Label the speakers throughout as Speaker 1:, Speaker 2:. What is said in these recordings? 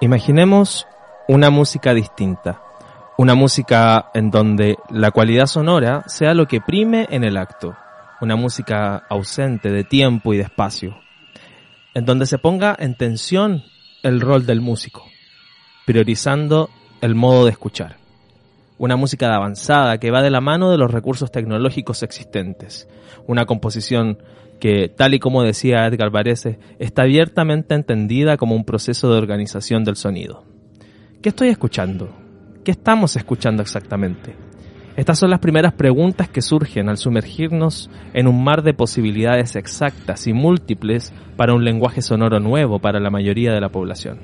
Speaker 1: Imaginemos una música distinta, una música en donde la cualidad sonora sea lo que prime en el acto, una música ausente de tiempo y de espacio, en donde se ponga en tensión el rol del músico, priorizando el modo de escuchar. Una música de avanzada que va de la mano de los recursos tecnológicos existentes, una composición que, tal y como decía Edgar Varese, está abiertamente entendida como un proceso de organización del sonido. ¿Qué estoy escuchando? ¿Qué estamos escuchando exactamente? Estas son las primeras preguntas que surgen al sumergirnos en un mar de posibilidades exactas y múltiples para un lenguaje sonoro nuevo para la mayoría de la población.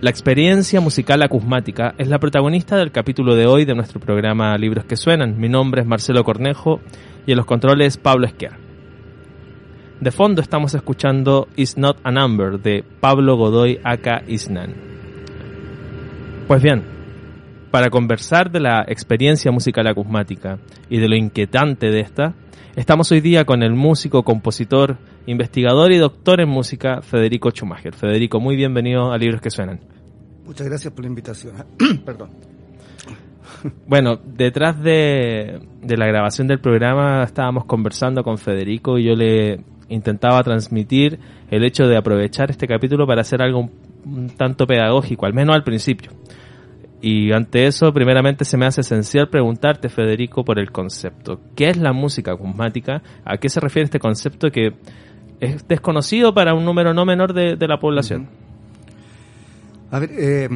Speaker 1: La experiencia musical acusmática es la protagonista del capítulo de hoy de nuestro programa Libros que Suenan. Mi nombre es Marcelo Cornejo y en los controles Pablo Esquer. De fondo estamos escuchando Is Not a Number de Pablo Godoy Aka Isnan. Pues bien, para conversar de la experiencia musical acusmática y de lo inquietante de esta, estamos hoy día con el músico, compositor, investigador y doctor en música Federico Schumacher. Federico, muy bienvenido a Libros que Suenan.
Speaker 2: Muchas gracias por la invitación. Perdón.
Speaker 1: Bueno, detrás de, de, la grabación del programa estábamos conversando con Federico y yo le intentaba transmitir el hecho de aprovechar este capítulo para hacer algo un, tanto pedagógico, al menos al principio. Y ante eso, primeramente se me hace esencial preguntarte, Federico, por el concepto. ¿Qué es la música acusmática? ¿A qué se refiere este concepto que es desconocido para un número no menor de, de la población?
Speaker 2: A ver, eh,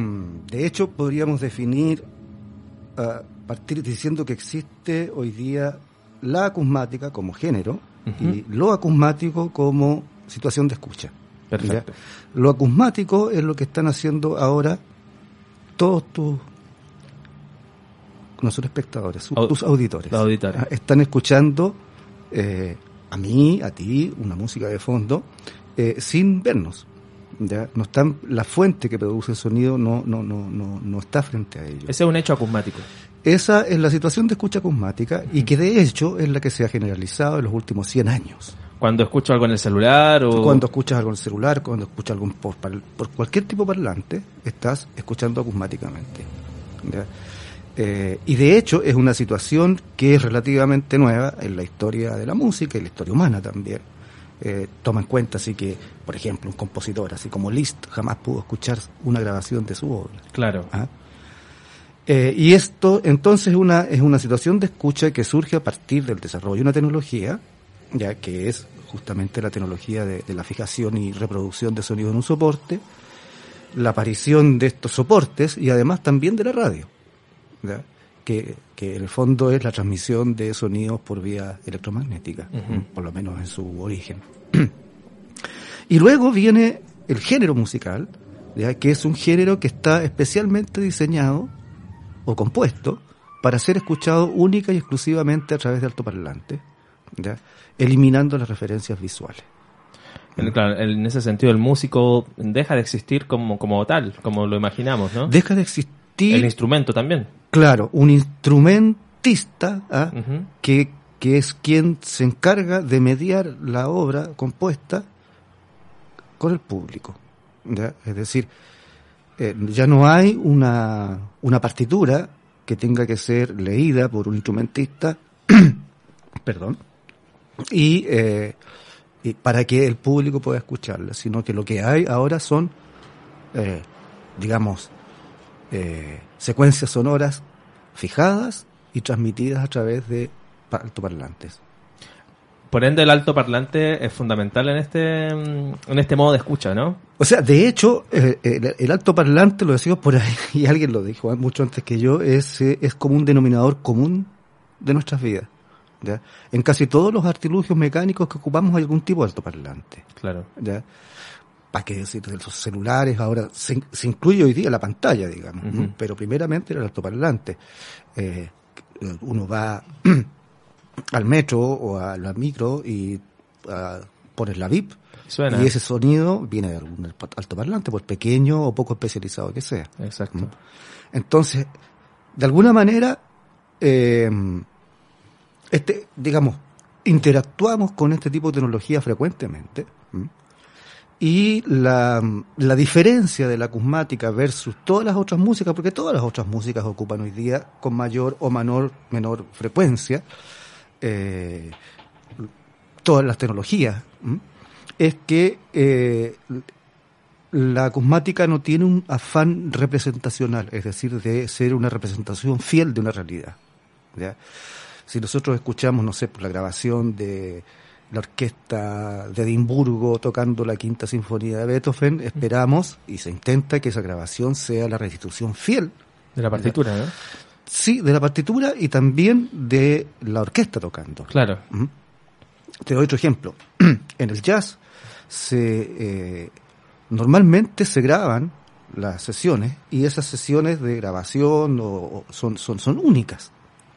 Speaker 2: de hecho podríamos definir, uh, partir diciendo que existe hoy día la acusmática como género, y lo acusmático como situación de escucha.
Speaker 1: Perfecto.
Speaker 2: ¿ya? Lo acusmático es lo que están haciendo ahora todos tus no son espectadores, sus, tus auditores.
Speaker 1: Los auditores.
Speaker 2: Están escuchando eh, a mí, a ti, una música de fondo, eh, sin vernos. ¿ya? No están, la fuente que produce el sonido no, no, no, no, no está frente a ellos.
Speaker 1: Ese es un hecho acusmático.
Speaker 2: Esa es la situación de escucha acusmática y que de hecho es la que se ha generalizado en los últimos 100 años.
Speaker 1: Cuando escucho algo en el celular o...
Speaker 2: Cuando escuchas algo en el celular, cuando escuchas algo por, por cualquier tipo de parlante, estás escuchando acusmáticamente. Eh, y de hecho es una situación que es relativamente nueva en la historia de la música y la historia humana también. Eh, toma en cuenta así que, por ejemplo, un compositor así como Liszt jamás pudo escuchar una grabación de su obra.
Speaker 1: Claro.
Speaker 2: ¿Ah? Eh, y esto entonces una, es una situación de escucha que surge a partir del desarrollo de una tecnología, ya que es justamente la tecnología de, de la fijación y reproducción de sonido en un soporte, la aparición de estos soportes y además también de la radio, ¿ya? Que, que en el fondo es la transmisión de sonidos por vía electromagnética, uh -huh. por lo menos en su origen. y luego viene el género musical, ¿ya? que es un género que está especialmente diseñado o compuesto para ser escuchado única y exclusivamente a través de altoparlantes, ¿ya? eliminando las referencias visuales.
Speaker 1: En, claro, en ese sentido el músico deja de existir como, como tal, como lo imaginamos, ¿no?
Speaker 2: Deja de existir...
Speaker 1: El instrumento también.
Speaker 2: Claro, un instrumentista ¿ah? uh -huh. que, que es quien se encarga de mediar la obra compuesta con el público. ¿ya? Es decir, eh, ya no hay una, una partitura que tenga que ser leída por un instrumentista, perdón, y, eh, y, para que el público pueda escucharla, sino que lo que hay ahora son, eh, digamos, eh, secuencias sonoras fijadas y transmitidas a través de altoparlantes.
Speaker 1: Por ende, el altoparlante es fundamental en este en este modo de escucha, ¿no?
Speaker 2: O sea, de hecho, eh, el, el, altoparlante, lo decimos por ahí, y alguien lo dijo mucho antes que yo, es, es como un denominador común de nuestras vidas. ¿ya? En casi todos los artilugios mecánicos que ocupamos hay algún tipo de altoparlante.
Speaker 1: Claro.
Speaker 2: ¿ya? ¿Para qué decir de los celulares? Ahora se, se, incluye hoy día la pantalla, digamos, uh -huh. pero primeramente era el altoparlante. Eh, uno va al metro o a la micro y uh, pones la VIP
Speaker 1: Suena.
Speaker 2: y ese sonido viene de algún altoparlante, por pequeño o poco especializado que sea.
Speaker 1: Exacto. ¿Mm?
Speaker 2: Entonces, de alguna manera, eh, este, digamos, interactuamos con este tipo de tecnología frecuentemente. Y la, la diferencia de la acusmática versus todas las otras músicas, porque todas las otras músicas ocupan hoy día con mayor o menor, menor frecuencia, eh, todas las tecnologías, es que eh, la acusmática no tiene un afán representacional, es decir, de ser una representación fiel de una realidad. Si nosotros escuchamos, no sé, por la grabación de la orquesta de Edimburgo tocando la quinta sinfonía de Beethoven, esperamos y se intenta que esa grabación sea la restitución fiel.
Speaker 1: De la partitura, ¿no?
Speaker 2: Sí, de la partitura y también de la orquesta tocando.
Speaker 1: Claro.
Speaker 2: Te doy otro ejemplo. en el jazz se eh, normalmente se graban las sesiones y esas sesiones de grabación o, son, son, son únicas.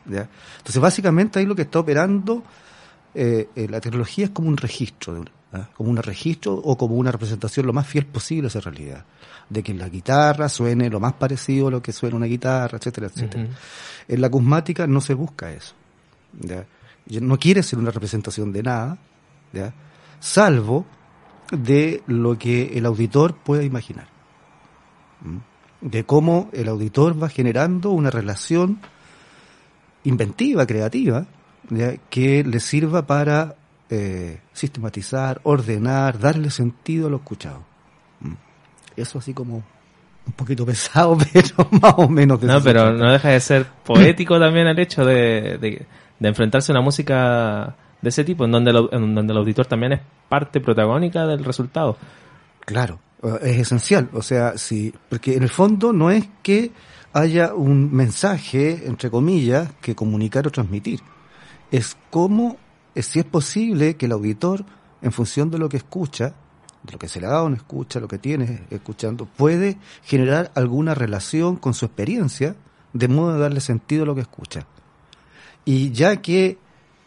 Speaker 2: Entonces, básicamente ahí lo que está operando eh, eh, la tecnología es como un registro, de ¿ah? como un registro o como una representación lo más fiel posible a esa realidad. De que la guitarra suene lo más parecido a lo que suena una guitarra, etcétera, etcétera. En la acusmática no se busca eso. No quiere ser una representación de nada, salvo de lo que el auditor pueda imaginar. De cómo el auditor va generando una relación inventiva, creativa, que le sirva para eh, sistematizar, ordenar, darle sentido a lo escuchado. Mm. Eso así como un poquito pesado, pero más o menos.
Speaker 1: no, pero no deja de ser poético también el hecho de, de, enfrentarse a una música de ese tipo, en donde, en donde el auditor también es parte protagónica del resultado.
Speaker 2: Claro, es esencial. O sea, sí, porque en el fondo no es que haya un mensaje, entre comillas, que comunicar o transmitir es cómo, si es posible que el auditor, en función de lo que escucha, de lo que se le ha dado en escucha, lo que tiene escuchando, puede generar alguna relación con su experiencia, de modo de darle sentido a lo que escucha. Y ya que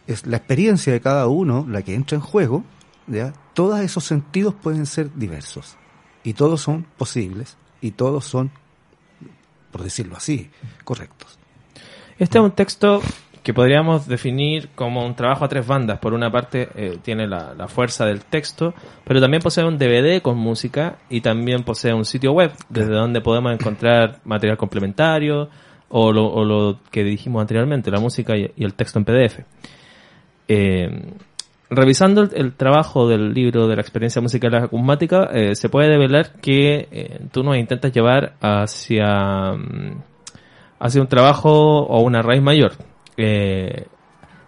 Speaker 2: es la experiencia de cada uno la que entra en juego, ¿ya? todos esos sentidos pueden ser diversos. Y todos son posibles. Y todos son, por decirlo así, correctos.
Speaker 1: Este es un texto que podríamos definir como un trabajo a tres bandas. Por una parte eh, tiene la, fuerza del texto, pero también posee un DVD con música y también posee un sitio web desde donde podemos encontrar material complementario o lo, que dijimos anteriormente, la música y, el texto en PDF. Eh, revisando el, trabajo del libro de la experiencia musical acusmática, eh, se puede develar que tú nos intentas llevar hacia, mm, hacia un trabajo o una raíz mayor eh,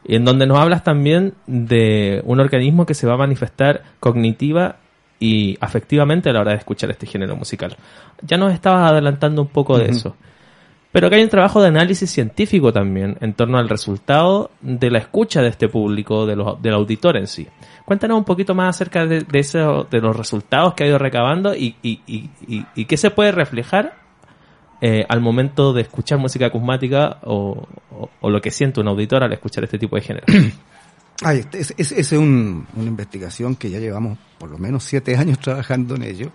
Speaker 1: en donde nos hablas también de un organismo que se va a manifestar cognitiva y afectivamente a la hora de escuchar este género musical. Ya nos estabas adelantando un poco de eso. Pero que hay un trabajo de análisis científico también en torno al resultado de la escucha de este público, de los, del auditor en sí. Cuéntanos un poquito más acerca de, de, eso, de los resultados que ha ido recabando y, y, y, y qué se puede reflejar eh, al momento de escuchar música acusmática o, lo que siente un auditor al escuchar este tipo de género.
Speaker 2: Este, es, es, es una investigación que ya llevamos por lo menos siete años trabajando en ello,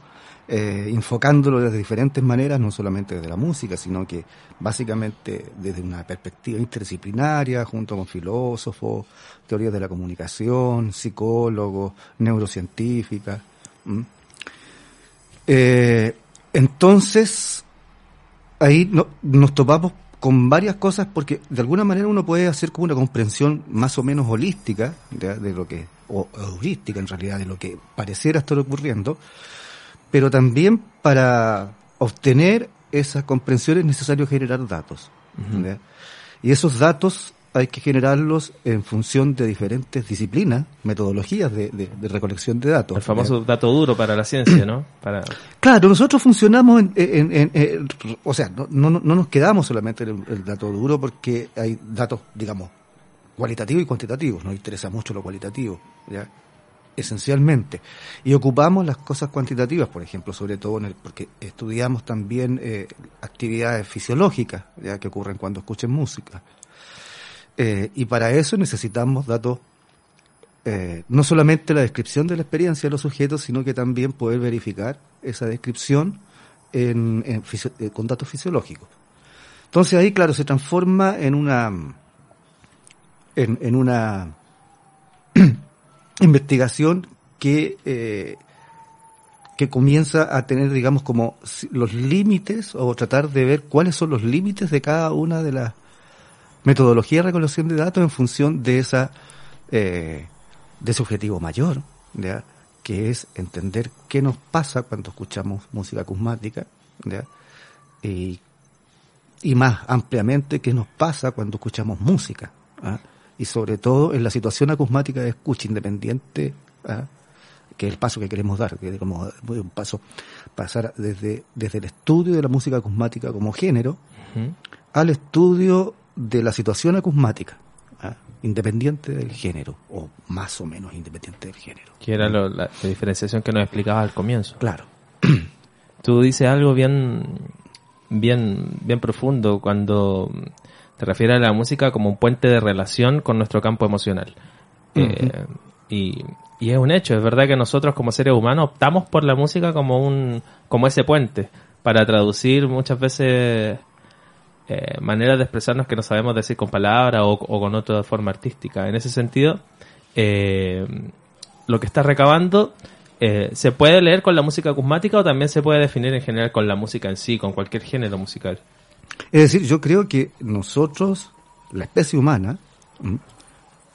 Speaker 2: eh, enfocándolo de diferentes maneras, no solamente desde la música, sino que básicamente desde una perspectiva interdisciplinaria, junto con filósofos, teorías de la comunicación, psicólogos, neurocientíficas. Eh, entonces, ahí no, nos topamos con varias cosas porque de alguna manera uno puede hacer como una comprensión más o menos holística de, lo que, o heurística en realidad, de lo que pareciera estar ocurriendo, pero también para obtener esas comprensiones es necesario generar datos. Y esos datos hay que generarlos en función de diferentes disciplinas, metodologías de, recolección de datos.
Speaker 1: El famoso dato duro para la ciencia, ¿no? Para...
Speaker 2: Claro, nosotros funcionamos en, o sea, no, no, no, nos quedamos solamente en el, dato duro porque hay datos, digamos, cualitativos y cuantitativos. Nos interesa mucho lo cualitativo, ¿ya? esencialmente. Y ocupamos las cosas cuantitativas, por ejemplo, sobre todo en el, porque estudiamos también eh, actividades fisiológicas, ya que ocurren cuando escuchen música. Eh, y para eso necesitamos datos, eh, no solamente la descripción de la experiencia de los sujetos, sino que también poder verificar esa descripción en, eh, con datos fisiológicos. Entonces ahí, claro, se transforma en una, en, una investigación que que comienza a tener, digamos, como los límites o tratar de ver cuáles son los límites de cada una de las metodologías de recolección de datos en función de esa eh, de ese objetivo mayor, ¿ya? que es entender qué nos pasa cuando escuchamos música acusmática, ¿ya? Y, y más ampliamente qué nos pasa cuando escuchamos música. ¿ah? Y sobre todo en la situación acusmática de escucha independiente, ¿ah? que es el paso que queremos dar, que es como un paso, pasar desde, desde el estudio de la música acusmática como género al estudio de la situación acusmática, ¿ah? independiente del género, o más o menos independiente del género.
Speaker 1: Que era la, la, diferenciación que nos explicabas al comienzo.
Speaker 2: Claro.
Speaker 1: Tú dices algo bien, bien, bien profundo cuando te refieres a la música como un puente de relación con nuestro campo emocional. Uh -huh. eh, y, y, es un hecho, es verdad que nosotros como seres humanos optamos por la música como un, como ese puente para traducir muchas veces eh, maneras de expresarnos que no sabemos decir con palabras o, o con otra forma artística. En ese sentido, eh, lo que está recabando eh, se puede leer con la música acusmática o también se puede definir en general con la música en sí, con cualquier género musical.
Speaker 2: Es decir, yo creo que nosotros, la especie humana,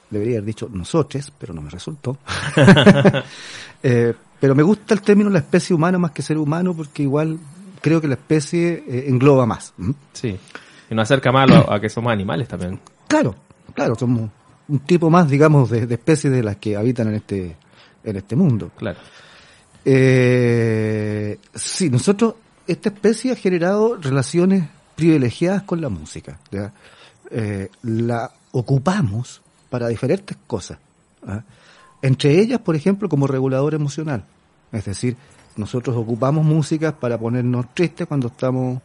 Speaker 2: debería haber dicho nosotros, pero no me resultó. eh, pero me gusta el término la especie humana más que ser humano porque igual creo que la especie eh, engloba más.
Speaker 1: Sí, y nos acerca más a, a, que somos animales también.
Speaker 2: Claro, claro, somos un tipo más, digamos, de, de especies de las que habitan en este, en este mundo.
Speaker 1: Claro.
Speaker 2: Eh, sí, nosotros, esta especie ha generado relaciones privilegiadas con la música. Eh, la ocupamos para diferentes cosas. ¿eh? Entre ellas, por ejemplo, como regulador emocional. Es decir, nosotros ocupamos música para ponernos tristes cuando estamos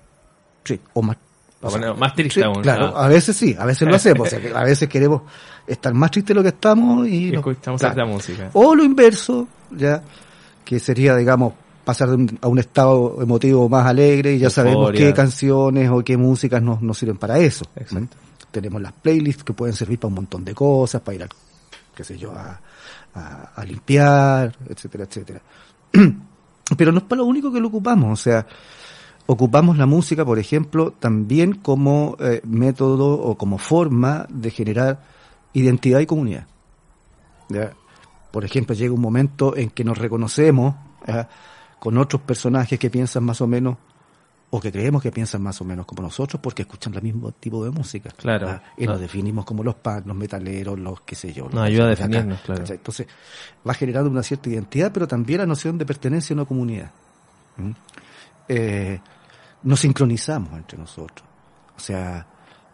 Speaker 2: tristes, o más
Speaker 1: o sea, más triste aún.
Speaker 2: Claro, a veces sí, a veces lo hacemos. o sea, que a veces queremos estar más tristes de lo que estamos y,
Speaker 1: y escuchamos
Speaker 2: claro.
Speaker 1: esta música.
Speaker 2: O lo inverso, ya, que sería, digamos, pasar un, a un estado emotivo más alegre y ya Euforia. sabemos qué canciones o qué músicas nos, nos sirven para eso.
Speaker 1: Exacto.
Speaker 2: Tenemos las playlists que pueden servir para un montón de cosas, para ir a, qué sé yo, a, a, a limpiar, etcétera, etcétera. Pero no es para lo único que lo ocupamos, o sea, ocupamos la música, por ejemplo, también como eh, método o como forma de generar identidad y comunidad. ¿Ya? Por ejemplo, llega un momento en que nos reconocemos ¿ya? con otros personajes que piensan más o menos o que creemos que piensan más o menos como nosotros porque escuchan el mismo tipo de música.
Speaker 1: Claro.
Speaker 2: Y
Speaker 1: claro.
Speaker 2: nos definimos como los punk, los metaleros, los qué sé yo.
Speaker 1: Nos ayuda a definirnos, acá, claro.
Speaker 2: Entonces, va generando una cierta identidad, pero también la noción de pertenencia a una comunidad. ¿Mm? Eh, nos sincronizamos entre nosotros. O sea,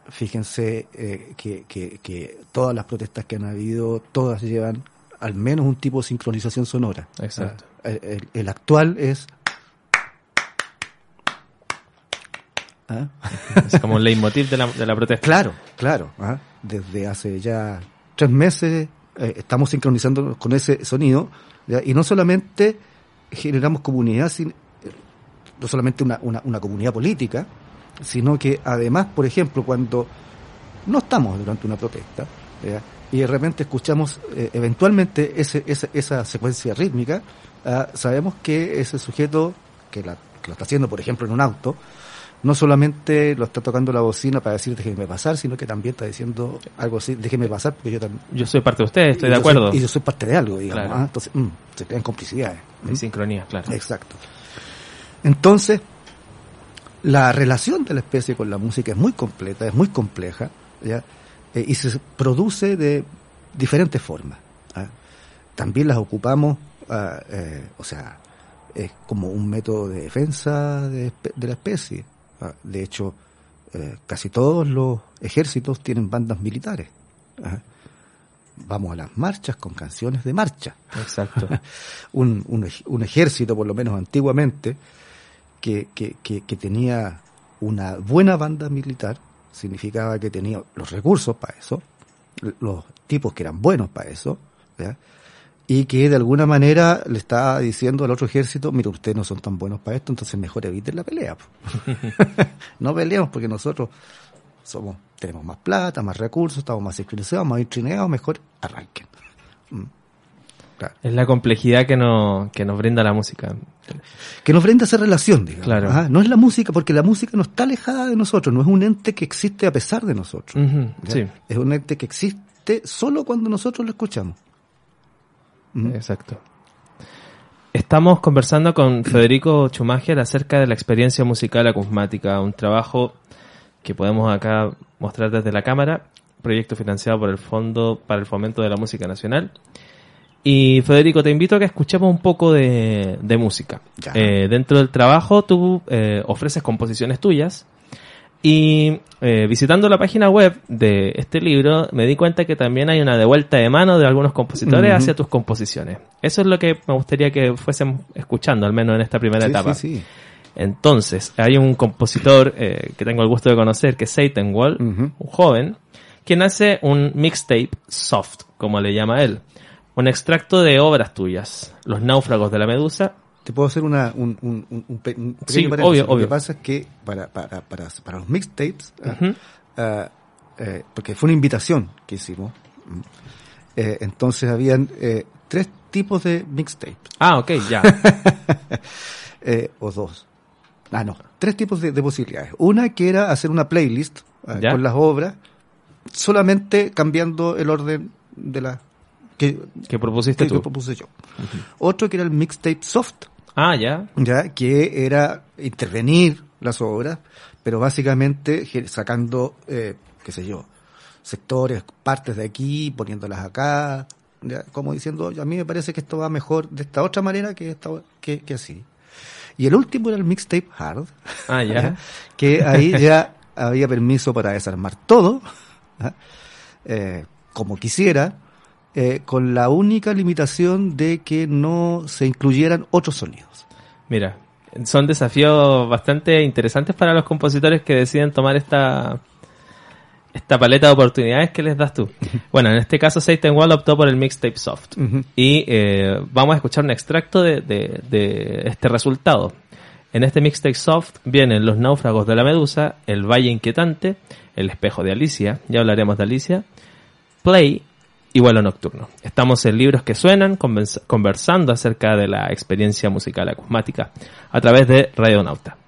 Speaker 2: fíjense eh, que, que, que, todas las protestas que han habido, todas llevan al menos un tipo de sincronización sonora.
Speaker 1: Exacto.
Speaker 2: El, el, el actual es...
Speaker 1: ¿Ah? Es como un leitmotiv de la, de la protesta.
Speaker 2: Claro, claro. ¿ah? Desde hace ya tres meses eh, estamos sincronizando con ese sonido ¿ya? y no solamente generamos comunidad, sino no solamente una, una, una, comunidad política, sino que además, por ejemplo, cuando no estamos durante una protesta ¿ya? y de repente escuchamos eh, eventualmente ese, esa, esa secuencia rítmica, ¿ya? Ah, sabemos que ese sujeto que, la, que lo está haciendo, por ejemplo, en un auto, no solamente lo está tocando la bocina para decir déjeme pasar, sino que también está diciendo algo así, déjeme pasar porque yo también...
Speaker 1: Yo soy parte de usted, estoy de acuerdo.
Speaker 2: Soy, y yo soy parte de algo, digamos.
Speaker 1: Claro.
Speaker 2: ¿ah? Entonces, mmm, se crean complicidades.
Speaker 1: Y ¿Mm? sincronía, claro.
Speaker 2: Exacto. Entonces, la relación de la especie con la música es muy completa, es muy compleja, ¿ya? Eh, y se produce de diferentes formas. ¿ah? También las ocupamos, ah, eh, o sea, es como un método de defensa de, de la especie. ¿ah? De hecho, eh, casi todos los ejércitos tienen bandas militares. Vamos a las marchas con canciones de marcha.
Speaker 1: Exacto.
Speaker 2: un, un, un ejército, por lo menos antiguamente, que, que, que, que, tenía una buena banda militar, significaba que tenía los recursos para eso, los tipos que eran buenos para eso, ¿ya? y que de alguna manera le estaba diciendo al otro ejército, mira, ustedes no son tan buenos para esto, entonces mejor eviten la pelea. no peleemos porque nosotros somos tenemos más plata, más recursos, estamos más sincronizados, más trineados, mejor arranquen. Claro.
Speaker 1: Es la complejidad que, no, que nos brinda la música.
Speaker 2: Que nos brinda esa relación, digamos.
Speaker 1: Claro.
Speaker 2: Ajá, No es la música, porque la música no está alejada de nosotros, no es un ente que existe a pesar de nosotros.
Speaker 1: Ujú,
Speaker 2: ¿ya?
Speaker 1: sí,
Speaker 2: Es un ente que existe solo cuando nosotros lo escuchamos. ¿Mm?
Speaker 1: exacto. Estamos conversando con Federico Schumacher acerca de la experiencia musical acusmática, un trabajo que podemos acá mostrar desde la cámara, proyecto financiado por el Fondo para el Fomento de la Música Nacional. Y Federico, te invito a que escuchemos un poco de, de música. Eh, dentro del trabajo tú eh, ofreces composiciones tuyas y eh, visitando la página web de este libro me di cuenta que también hay una devuelta de mano de algunos compositores hacia tus composiciones. Eso es lo que me gustaría que fuésemos escuchando, al menos en esta primera
Speaker 2: Sí,
Speaker 1: etapa.
Speaker 2: sí, sí.
Speaker 1: Entonces, hay un compositor que tengo el gusto de conocer, que es Satan Wall, un joven, quien hace un mixtape soft, como le llama él. Un extracto de obras tuyas. Los náufragos de la medusa.
Speaker 2: Te puedo hacer una, un, un, un, un pe- un pequeño
Speaker 1: Sí,
Speaker 2: paréntesis.
Speaker 1: obvio,
Speaker 2: Lo
Speaker 1: obvio.
Speaker 2: que pasa es que para, para, para, para los mixtapes, ah,
Speaker 1: Ujú.
Speaker 2: ah, eh, porque fue una invitación que hicimos, mm, eh, entonces habían eh, tres tipos de mixtape,
Speaker 1: Ah, ok, ya.
Speaker 2: o dos. Ah, no, tres tipos de, de posibilidades. Una que era hacer una playlist ah, con las obras, solamente cambiando el orden de las que,
Speaker 1: que propusiste
Speaker 2: que, que
Speaker 1: tú.
Speaker 2: propuse yo. Otro que era el mixtape soft,
Speaker 1: Ah, ya.
Speaker 2: ya que era intervenir las obras, pero básicamente sacando, eh, qué sé yo, sectores, partes de aquí, poniéndolas acá, ya, como diciendo, a mí me parece que esto va mejor de esta otra manera que, esta, que, que así. Y el último era el mixtape hard,
Speaker 1: Ah, ya.
Speaker 2: que ahí ya había permiso para desarmar todo, eh, como quisiera, eh, con la única limitación de que no se incluyeran otros sonidos.
Speaker 1: Mira, son desafíos bastante interesantes para los compositores que deciden tomar esta esta paleta de oportunidades que les das tú. Bueno, en este caso Satan Wall optó por el mixtape soft. Y eh, vamos a escuchar un extracto de, de- de este resultado. En este mixtape soft vienen Los náufragos de la medusa, El valle inquietante, El espejo de Alicia, ya hablaremos de Alicia, Play y Vuelo nocturno. Estamos en Libros que suenan, convers- conversando acerca de la experiencia musical acusmática a través de Radionauta.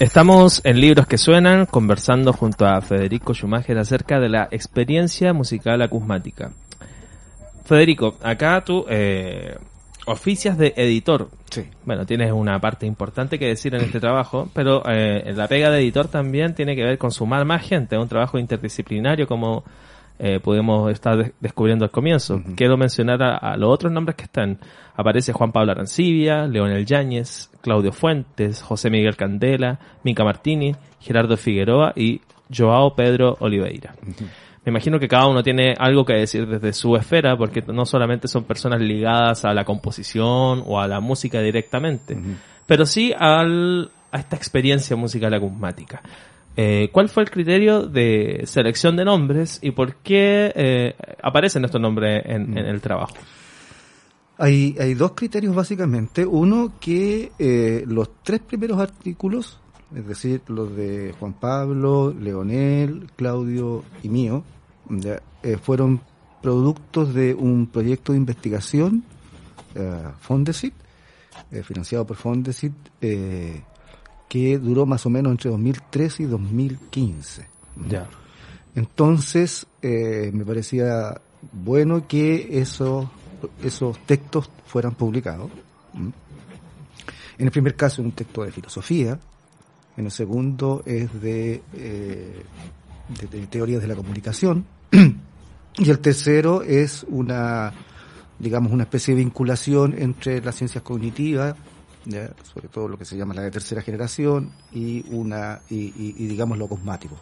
Speaker 1: Estamos en Libros que Suenan conversando junto a Federico Schumacher acerca de la experiencia musical acusmática. Federico, acá tú eh, oficias de editor.
Speaker 2: Sí.
Speaker 1: Bueno, tienes una parte importante que decir en este trabajo, pero eh, la pega de editor también tiene que ver con sumar más gente, un trabajo interdisciplinario como eh, podemos estar de- descubriendo al comienzo. Quiero mencionar a, a los otros nombres que están. Aparece Juan Pablo Arancibia, Leonel Yáñez, Claudio Fuentes, José Miguel Candela, Mica Martini, Gerardo Figueroa y Joao Pedro Oliveira. Me imagino que cada uno tiene algo que decir desde su esfera, porque no solamente son personas ligadas a la composición o a la música directamente, pero sí al, a esta experiencia musical acusmática. Eh, ¿Cuál fue el criterio de selección de nombres y por qué eh, aparecen estos nombres en, en el trabajo?
Speaker 2: Hay, hay dos criterios básicamente. Uno que eh, los tres primeros artículos, es decir, los de Juan Pablo, Leonel, Claudio y mío, ya, eh, fueron productos de un proyecto de investigación, eh, Fondesit, financiado por Fondesit, eh, que duró más o menos entre 2013 y 2015.
Speaker 1: Ya.
Speaker 2: Entonces, eh, me parecía bueno que esos, esos textos fueran publicados. ¿m? En el primer caso, un texto de filosofía. En el segundo es de, eh, de, de teorías de la comunicación. y el tercero es una, digamos, una especie de vinculación entre las ciencias cognitivas, sobre todo lo que se llama la de tercera generación, y una, y, digamos lo cosmático.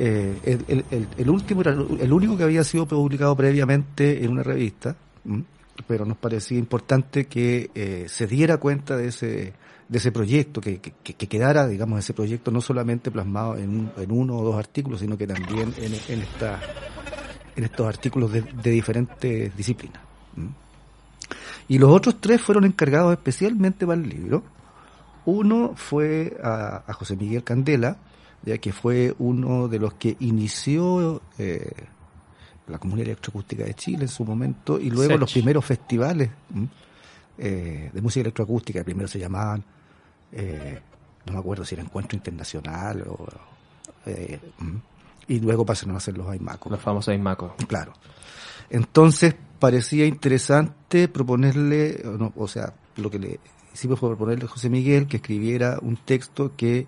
Speaker 2: Eh, el, el- último era el único que había sido publicado previamente en una revista, pero nos parecía importante que eh, se diera cuenta de ese de ese proyecto, que, que, que quedara, digamos, ese proyecto no solamente plasmado en, en uno o dos artículos, sino que también en, en, esta, en estos artículos de, de diferentes disciplinas. Y los otros tres fueron encargados especialmente para el libro. Uno fue a, a José Miguel Candela, ya que fue uno de los que inició eh, la Comunidad Electroacústica de Chile en su momento y luego
Speaker 1: Sech.
Speaker 2: los primeros festivales eh, de música electroacústica, primero se llamaban, eh, no me acuerdo si era Encuentro Internacional o... eh, y luego pasaron a ser los AIMACO.
Speaker 1: Los famosos Ismaco.
Speaker 2: Claro. Entonces parecía interesante proponerle, no, o sea, lo que le hicimos fue proponerle a José Miguel que escribiera un texto que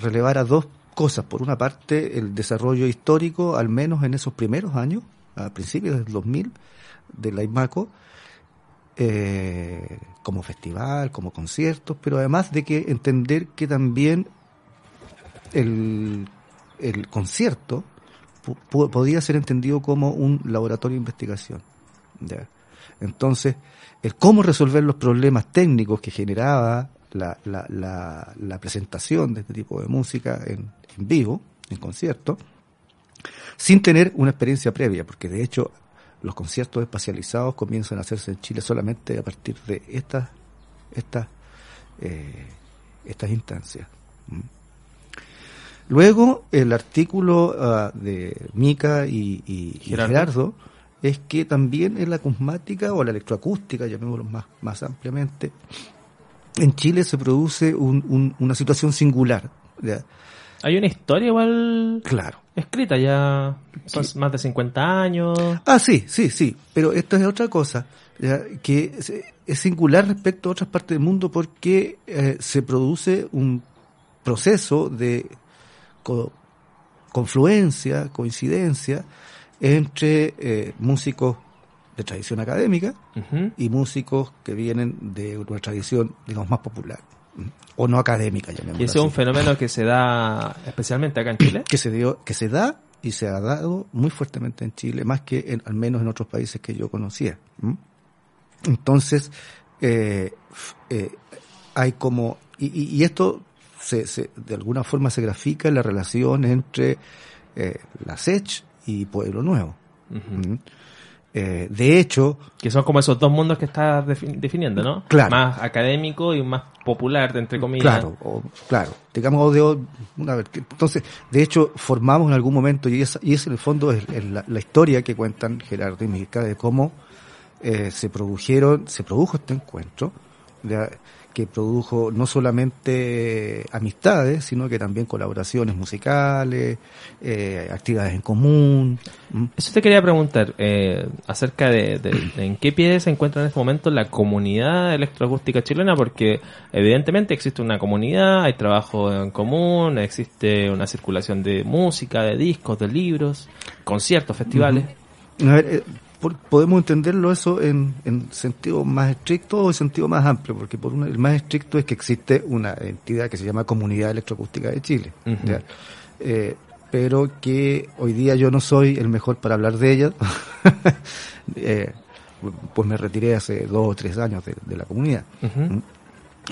Speaker 2: relevara dos cosas. Por una parte, el desarrollo histórico, al menos en esos primeros años, a principios del 2000, de la IMACO, eh, como festival, como conciertos, pero además de que entender que también el, el concierto podía ser entendido como un laboratorio de investigación. Entonces, el cómo resolver los problemas técnicos que generaba la, la, la, la presentación de este tipo de música en, en vivo, en concierto, sin tener una experiencia previa, porque de hecho los conciertos espacializados comienzan a hacerse en Chile solamente a partir de estas estas eh, estas instancias. Luego, el artículo ah, de Mica y, y- y
Speaker 1: Gerardo.
Speaker 2: Es que también en la acusmática o la electroacústica, llamémoslo más, más ampliamente, en Chile se produce un- un- una situación singular. ¿ya?
Speaker 1: Hay una historia igual.
Speaker 2: Claro.
Speaker 1: escrita ya son más de 50 años.
Speaker 2: Ah, sí, sí, sí, pero esto es otra cosa, ya, que es, es singular respecto a otras partes del mundo porque eh, se produce un proceso de co- confluencia, coincidencia entre eh, músicos de tradición académica y músicos que vienen de una tradición, digamos, más popular, o no académica,
Speaker 1: Y ese es un fenómeno que se da especialmente acá en Chile.
Speaker 2: que se dio, que se da y se ha dado muy fuertemente en Chile, más que en, al menos en otros países que yo conocía. Entonces, eh, eh, hay como, y, y- y esto se, se- de alguna forma se grafica la relación entre eh, la SECH y Pueblo Nuevo.
Speaker 1: Ujú.
Speaker 2: ¿m? Eh, de hecho,
Speaker 1: Que son como esos dos mundos que estás defi- definiendo, ¿no?
Speaker 2: Claro.
Speaker 1: Más académico y más popular, entre comillas.
Speaker 2: Claro, o- claro. Digamos, de, una vez que- entonces, de hecho, formamos en algún momento, y esa, y ese en el fondo es, es la, la historia que cuentan Gerardo y Mirka de cómo eh, se produjeron, se produjo este encuentro, que produjo no solamente amistades, sino que también colaboraciones musicales, eh, actividades en común. ¿m?
Speaker 1: Eso te quería preguntar eh, acerca de, de- de en qué pie se encuentra en este momento la comunidad electroacústica chilena, porque evidentemente existe una comunidad, hay trabajo en común, existe una circulación de música, de discos, de libros, conciertos, festivales.
Speaker 2: A ver, eh, podemos entenderlo eso en, en sentido más estricto o en sentido más amplio, porque por una- el más estricto es que existe una entidad que se llama Comunidad Electroacústica de Chile. Eh, pero que hoy día yo no soy el mejor para hablar de ella, Eh, pues me retiré hace dos o tres años de, de la comunidad.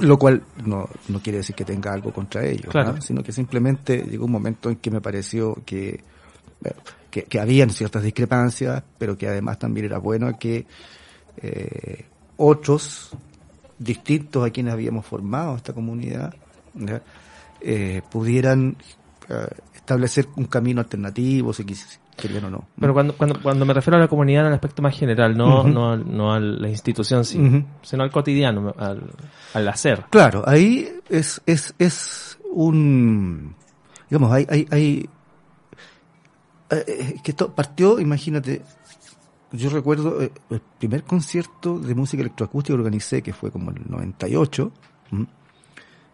Speaker 2: Lo cual no, no quiere decir que tenga algo contra ellos,
Speaker 1: Claro.
Speaker 2: ¿no? sino que simplemente llegó un momento en que me pareció que, bueno, que, que habían ciertas discrepancias, pero que además también era bueno que eh, otros distintos a quienes habíamos formado esta comunidad. Eh, pudieran eh, establecer un camino alternativo, si querían o no.
Speaker 1: Pero cuando, cuando, cuando me refiero a la comunidad en el aspecto más general, no, no, al- no a la institución, sí, sino al cotidiano, al, al hacer.
Speaker 2: Claro, ahí es, es, es un, digamos, hay, hay, hay, eh, eh, que esto partió, imagínate, yo recuerdo eh, el primer concierto de música electroacústica que organicé, que fue como el 98, ¿m?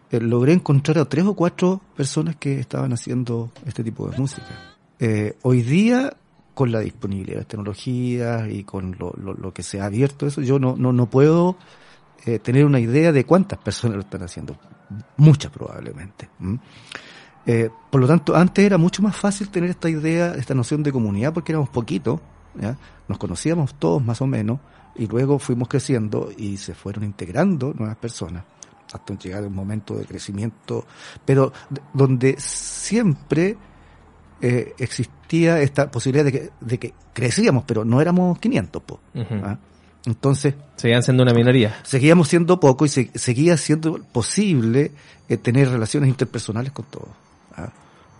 Speaker 2: Eh, logré encontrar a tres o cuatro personas que estaban haciendo este tipo de música. Eh, hoy día, con la disponibilidad de tecnologías y con lo, lo, que se ha abierto eso, yo no, no, no puedo tener una idea de cuántas personas lo están haciendo. Muchas probablemente. Eh, por lo tanto, antes era mucho más fácil tener esta idea, esta noción de comunidad, porque éramos poquitos, ¿ya? nos conocíamos todos más o menos, y luego fuimos creciendo y se fueron integrando nuevas personas, hasta llegar a un momento de crecimiento, pero donde siempre eh, existía esta posibilidad de que, de que crecíamos, pero no éramos 500, po. ¿ah? Entonces,
Speaker 1: Seguían siendo una minoría.
Speaker 2: seguíamos siendo poco y se- seguía siendo posible eh, tener relaciones interpersonales con todos. ¿Ah?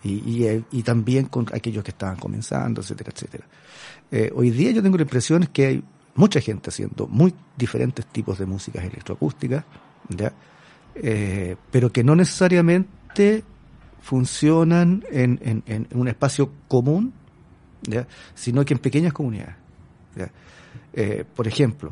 Speaker 2: Y, eh, y también con aquellos que estaban comenzando, etcétera, etcétera. Eh, hoy día yo tengo la impresión es que hay mucha gente haciendo muy diferentes tipos de músicas electroacústicas, ¿ya? Eh, pero que no necesariamente funcionan en, en, en un espacio común, ¿ya? sino que en pequeñas comunidades. ¿ya? Por ejemplo,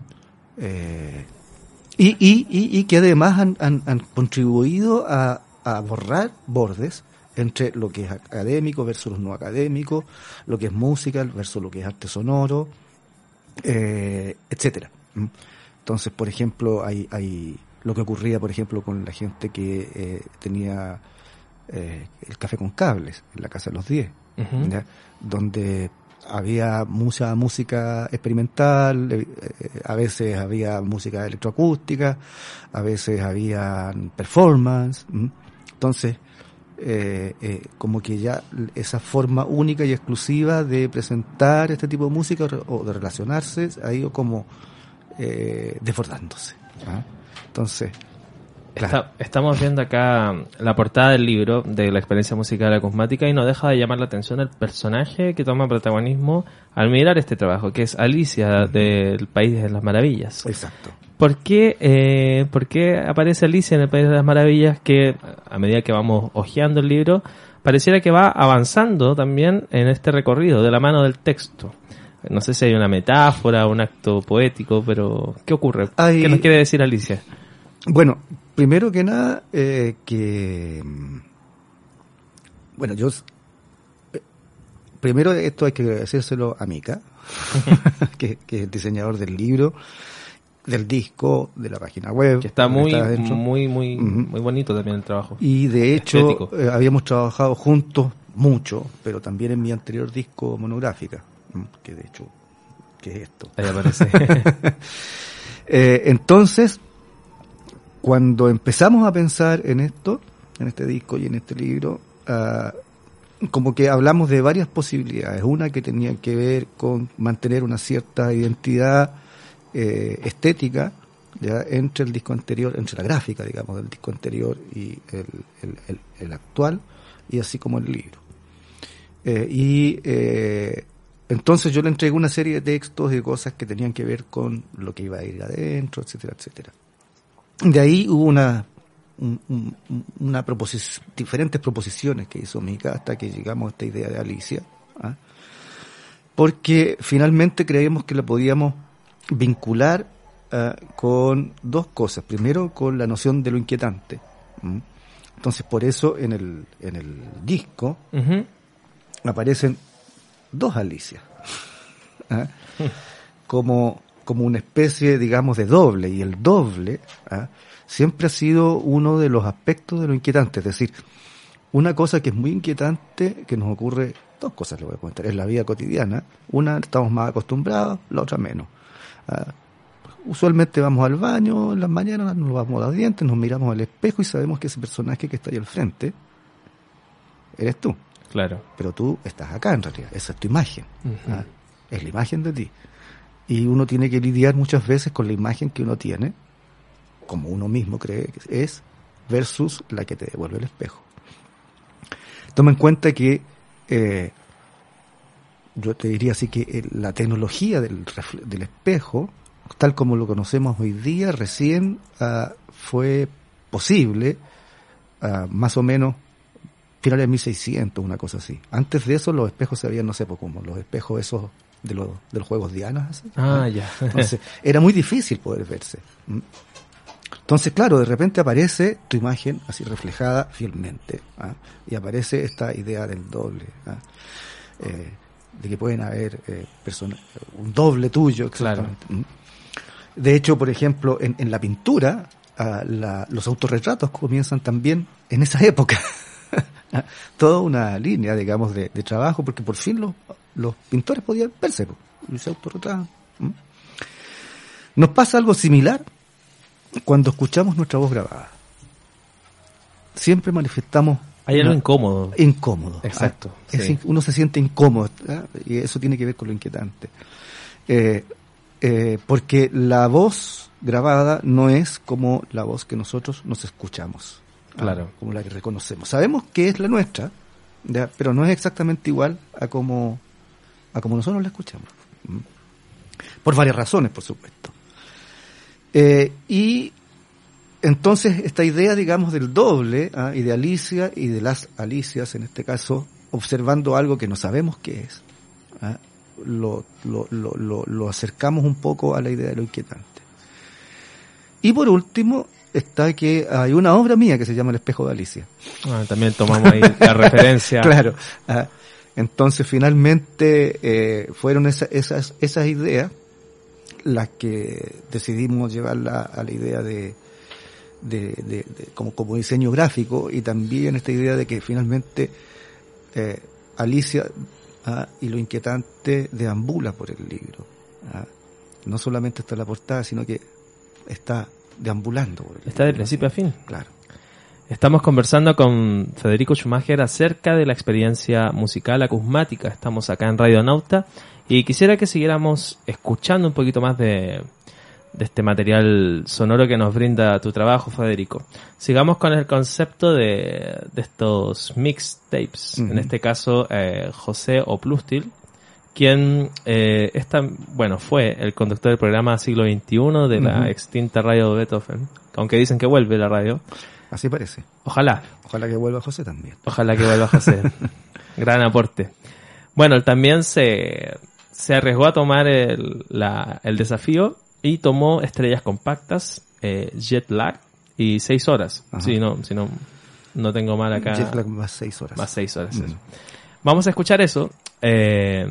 Speaker 2: y, y, y, y que además han, han, han contribuido a, a borrar bordes entre lo que es académico versus lo no académico, lo que es música versus lo que es arte sonoro, eh, etcétera. Entonces, por ejemplo, hay, hay lo que ocurría, por ejemplo, con la gente que eh, tenía eh, el café con cables en la casa de los 10,
Speaker 1: Ujú.
Speaker 2: ¿ya? donde había mucha música experimental, eh, eh, a veces había música electroacústica, a veces había performance. ¿m? Entonces, eh, eh, como que ya esa forma única y exclusiva de presentar este tipo de música o de relacionarse ha ido como eh, desbordándose. ¿ah? Entonces.
Speaker 1: Está- estamos viendo acá la portada del libro de la experiencia musical acusmática y no deja de llamar la atención el personaje que toma protagonismo al mirar este trabajo, que es Alicia del País de las Maravillas.
Speaker 2: exacto.
Speaker 1: ¿Por qué, eh, ¿Por qué aparece Alicia en el País de las Maravillas que a medida que vamos hojeando el libro pareciera que va avanzando también en este recorrido de la mano del texto. No sé si hay una metáfora, un acto poético, pero ¿qué ocurre?
Speaker 2: Hay-
Speaker 1: ¿Qué nos quiere decir Alicia?
Speaker 2: Bueno, primero que nada, eh, que. mm, Bueno, yo. eh, Primero, esto hay que agradecérselo a Mika, que, que es el diseñador del libro, del disco, de la página web.
Speaker 1: Que está muy, muy, muy, muy bonito también el trabajo.
Speaker 2: Y de hecho, eh, habíamos trabajado juntos mucho, pero también en mi anterior disco monográfica, mm, que de hecho, que es esto.
Speaker 1: Ahí aparece.
Speaker 2: Eh, entonces, cuando empezamos a pensar en esto, en este disco y en este libro, ah, como que hablamos de varias posibilidades. Una que tenía que ver con mantener una cierta identidad eh, estética ya entre el disco anterior, entre la gráfica, digamos, del disco anterior y el actual, y así como el libro. Eh, y eh, entonces yo le entregué una serie de textos y de cosas que tenían que ver con lo que iba a ir adentro, etcétera, etcétera. De ahí hubo una, un- un- una diferentes proposiciones que hizo Mika hasta que llegamos a esta idea de Alicia. ¿ah? Porque finalmente creíamos que la podíamos vincular ah, con dos cosas. Primero, con la noción de lo inquietante. Entonces, por eso en el, en el disco aparecen dos Alicias. ¿ah? Como, como una especie, digamos, de doble. Y el doble ¿ah? siempre ha sido uno de los aspectos de lo inquietante. Es decir, una cosa que es muy inquietante, que nos ocurre, dos cosas le voy a comentar, en la vida cotidiana. Una estamos más acostumbrados, la otra menos. ¿ah? Usualmente vamos al baño en las mañanas, nos lavamos los dientes, nos miramos al espejo y sabemos que ese personaje que está ahí al frente eres tú
Speaker 1: Claro.
Speaker 2: pero tú estás acá en realidad, esa es tu imagen. ¿ah? es la imagen de ti. Y uno tiene que lidiar muchas veces con la imagen que uno tiene, como uno mismo cree que es, versus la que te devuelve el espejo. Toma en cuenta que eh, yo te diría así que eh, la tecnología del, del espejo, tal como lo conocemos hoy día, recién ah, fue posible, ah, más o menos finales de 1600, una cosa así. Antes de eso los espejos se habían, no sé, pues, como los espejos esos de los, de los juegos Diana. así.
Speaker 1: Ah, ya.
Speaker 2: Entonces, era muy difícil poder verse. ¿m? Entonces, claro, de repente aparece tu imagen así reflejada fielmente. ¿ah? Y aparece esta idea del doble. ¿ah? Eh, de que pueden haber eh, personas, un doble tuyo.
Speaker 1: Claro.
Speaker 2: exactamente, ¿m? De hecho, por ejemplo, en, en la pintura, ah, la- los autorretratos comienzan también en esa época. Toda una línea, digamos, de, de trabajo, porque por fin los, los pintores podían verse y se autorretrataban. Nos pasa algo similar cuando escuchamos nuestra voz grabada. Siempre manifestamos
Speaker 1: Hay algo incómodo.
Speaker 2: incómodo.
Speaker 1: Exacto,
Speaker 2: Ah,
Speaker 1: sí.
Speaker 2: uno se siente incómodo ¿ah? y eso tiene que ver con lo inquietante. Eh, eh, porque la voz grabada no es como la voz que nosotros nos escuchamos. ¿ah?
Speaker 1: Claro.
Speaker 2: Como la que reconocemos. Sabemos que es la nuestra, pero no es exactamente igual a como, a como nosotros la escuchamos. ¿m? Por varias razones, por supuesto. Eh, y entonces esta idea, digamos, del doble, ¿ah? y de Alicia y de las Alicias, en este caso, observando algo que no sabemos qué es, ¿ah? lo, lo, lo, lo, lo acercamos un poco a la idea de lo inquietante. Y por último, está que hay una obra mía que se llama El espejo de Alicia.
Speaker 1: Ah, también tomamos ahí la referencia.
Speaker 2: Claro. Ah, entonces, finalmente, eh, fueron esa- esas, esas ideas las que decidimos llevarla a la idea de, de, de- de- como, como diseño gráfico y también esta idea de que finalmente eh, Alicia ah, y lo inquietante deambula por el libro. ah. No solamente está en la portada, sino que está deambulando por el
Speaker 1: Está de principio a fin.
Speaker 2: Claro.
Speaker 1: Estamos conversando con Federico Schumacher acerca de la experiencia musical acusmática. Estamos acá en Radio Nauta y quisiera que siguiéramos escuchando un poquito más de, de este material sonoro que nos brinda tu trabajo, Federico. Sigamos con el concepto de, de estos mixtapes. En este caso, eh, José Oplustil, quien eh, esta, bueno, fue el conductor del programa Siglo XXI de la
Speaker 2: Ujú.
Speaker 1: extinta radio de Beethoven, aunque dicen que vuelve la radio.
Speaker 2: Así parece.
Speaker 1: Ojalá.
Speaker 2: Ojalá que vuelva José también.
Speaker 1: Ojalá que vuelva José. Gran aporte. Bueno, él también se, se arriesgó a tomar el, la- el desafío y tomó estrellas compactas, eh, jet lag y seis horas. Si no, si no, no tengo mal acá.
Speaker 2: Jet lag más seis horas.
Speaker 1: Más seis horas.
Speaker 2: Mm.
Speaker 1: eso. Vamos a escuchar eso. eh,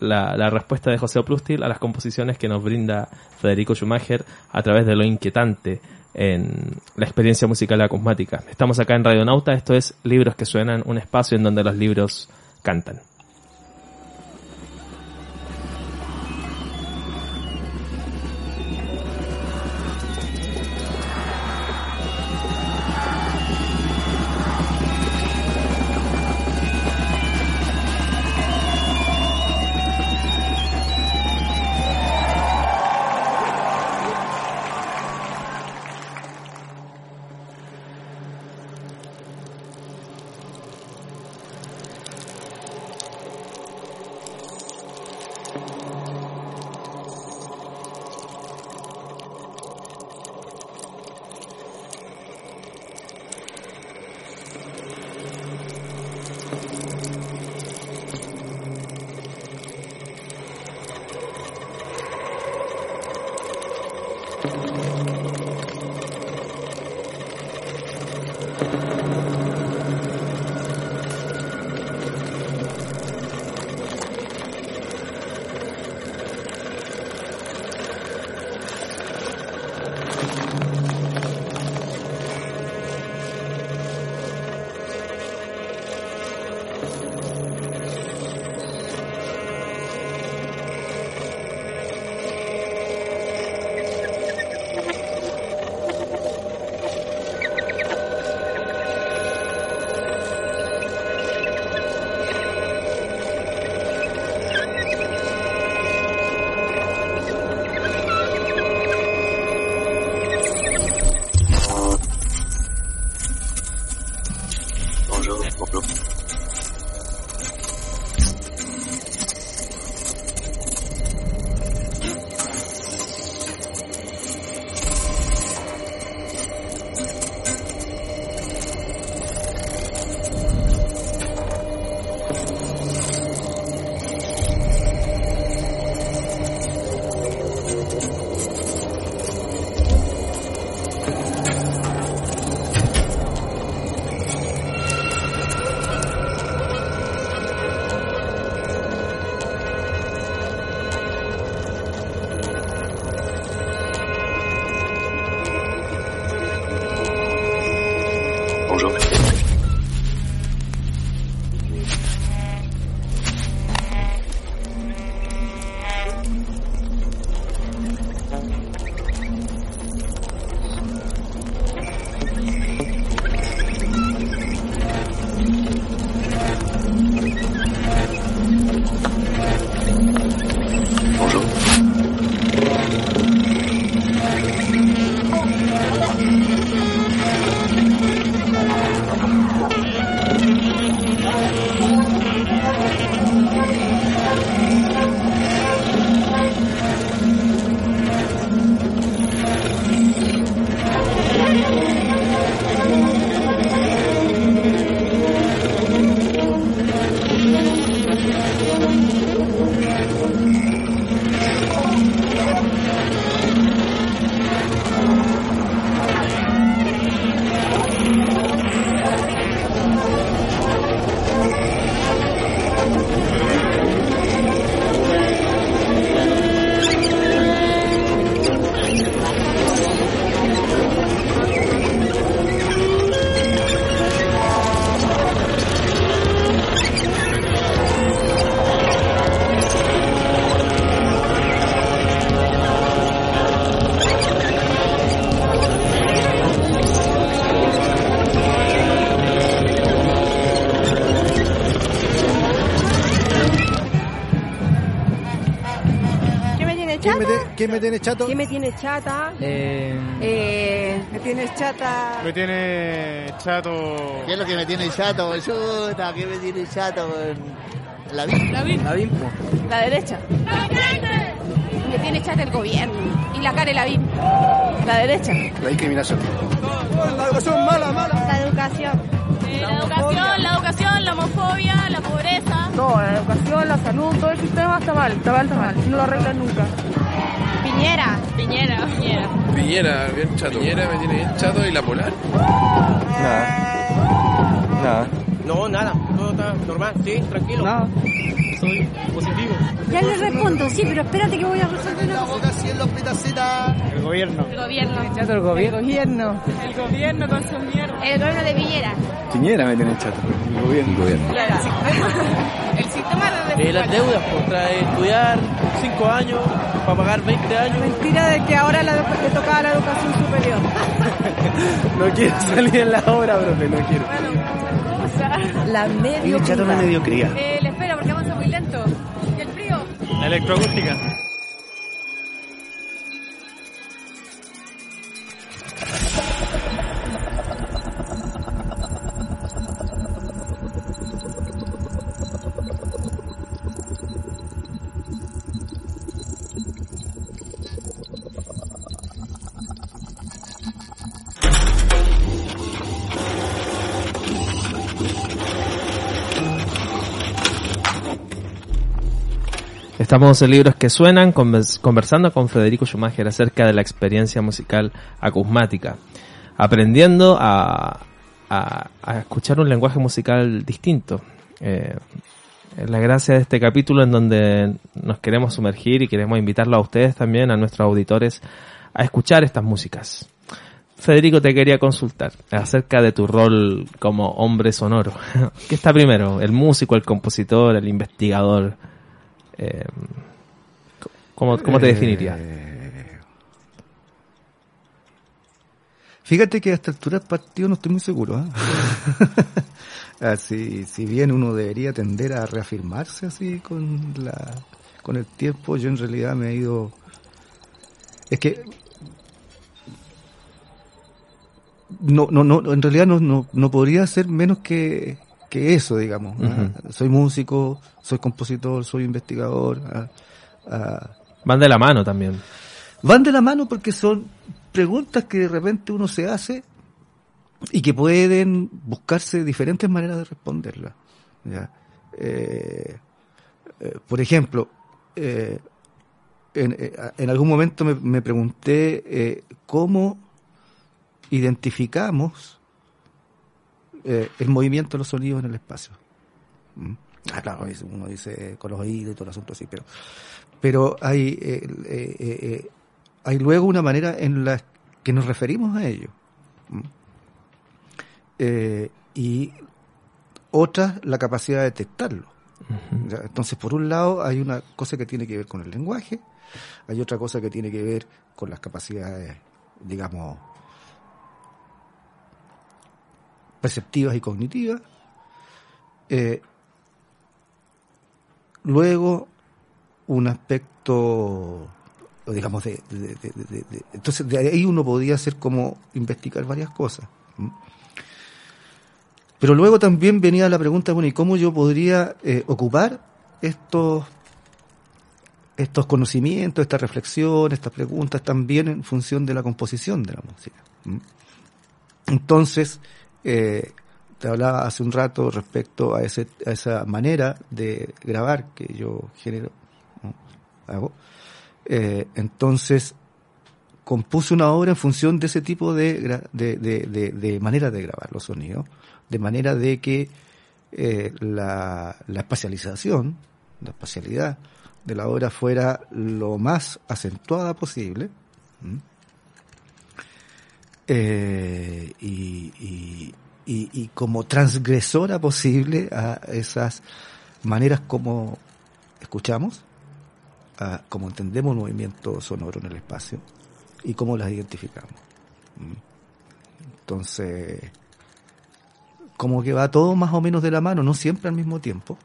Speaker 1: la, la respuesta de José Oplustil a las composiciones que nos brinda Federico Schumacher a través de lo inquietante en la experiencia musical acusmática. Estamos acá en Radio Nauta, esto es Libros que Suenan, un espacio en donde los libros cantan.
Speaker 2: ¿Quién me, tiene- quién me tiene chato?
Speaker 3: ¿Qué me tiene chata?
Speaker 4: Eh,
Speaker 3: Eh, me tienes chata.
Speaker 5: Me tiene chato.
Speaker 6: ¿Qué es lo que me tiene chato, chuta? ¿Qué me tiene chato? con La vida.
Speaker 4: la Bimpo.
Speaker 3: La derecha.
Speaker 4: Me tiene chata el gobierno. Y la cara la vi.
Speaker 3: La derecha.
Speaker 7: La discriminación.
Speaker 3: La educación mala, mala. La educación.
Speaker 4: la educación, la educación, la homofobia, la pobreza.
Speaker 3: No, la educación, la salud, todo el sistema está mal, está mal, está mal. No lo arreglan nunca.
Speaker 4: Piñera. Piñera.
Speaker 8: Bien chato. Piñera me tiene bien chato y la polar.
Speaker 9: Nada. Nada.
Speaker 10: No, nada. Todo está normal, sí, tranquilo.
Speaker 9: Nada.
Speaker 10: Soy positivo.
Speaker 4: Ya le respondo, sí, pero espérate que voy a resolver una cosa.
Speaker 10: El gobierno.
Speaker 4: El gobierno.
Speaker 3: Chato el gobierno. El gobierno.
Speaker 4: El gobierno con su mierda. El gobierno de Piñera.
Speaker 9: Piñera me tiene chato. El gobierno. El gobierno.
Speaker 4: El sistema de
Speaker 10: Eh, las deudas, pues, trae estudiar 5 años para pagar 20 años.
Speaker 3: Mentira de que ahora la, le tocaba la educación superior.
Speaker 9: No quiero salir en la hora, profe, no quiero.
Speaker 3: La medio.
Speaker 9: Tiene chato la mediocridad.
Speaker 4: Eh, le espero porque avanza muy lento. ¿Y el frío?
Speaker 10: La electroacústica.
Speaker 1: Estamos en Libros que Suenan convers- conversando con Federico Schumacher acerca de la experiencia musical acusmática, aprendiendo a, escuchar un lenguaje musical distinto. Eh, la gracia de este capítulo en donde nos queremos sumergir y queremos invitarlo a ustedes también, a nuestros auditores, a escuchar estas músicas. Federico, te quería consultar acerca de tu rol como hombre sonoro. ¿Qué está primero? ¿El músico, el compositor, el investigador? Eh, ¿cómo, ¿Cómo te definirías?
Speaker 2: Eh, Fíjate que a esta altura del partido no estoy muy seguro. ¿ah? así, si bien uno debería tender a reafirmarse así con la con el tiempo, yo en realidad me he ido. Es que no, no, no, en realidad no, no, no podría ser menos que, que eso, digamos. Soy músico, soy compositor, soy investigador. ¿ah? Ah,
Speaker 1: Van de la mano también.
Speaker 2: van de la mano porque son preguntas que de repente uno se hace y que pueden buscarse diferentes maneras de responderlas. ¿ya? Eh, eh, por ejemplo, eh, en, en algún momento me, me pregunté cómo identificamos eh, el movimiento de los sonidos en el espacio. ¿Mm? Ah, claro, uno dice con los oídos y todo el asunto así, pero, pero hay, eh, eh, eh, eh, hay luego una manera en la que nos referimos a ello. ¿Mm? Eh, y otra, la capacidad de detectarlo. Entonces, por un lado, hay una cosa que tiene que ver con el lenguaje, hay otra cosa que tiene que ver con las capacidades, digamos, perceptivas y cognitivas. Eh, luego, un aspecto, digamos, de, de- de- de- entonces de ahí uno podía hacer como investigar varias cosas. ¿m? Pero luego también venía la pregunta, bueno, ¿y cómo yo podría eh, ocupar estos estos conocimientos, esta reflexión, estas preguntas también en función de la composición de la música? ¿m? Entonces, eh, te hablaba hace un rato respecto a, ese, a esa manera de grabar que yo genero, hago. Eh, entonces, compuse una obra en función de ese tipo de, de, de, de, manera de grabar los sonidos, de manera de que eh, la, la espacialización, la espacialidad de la obra fuera lo más acentuada posible. Eh, y, y, y, como transgresora posible a esas maneras como escuchamos, a cómo entendemos el movimiento sonoro en el espacio y cómo las identificamos. ¿Mm? Entonces, como que va todo más o menos de la mano, no siempre al mismo tiempo,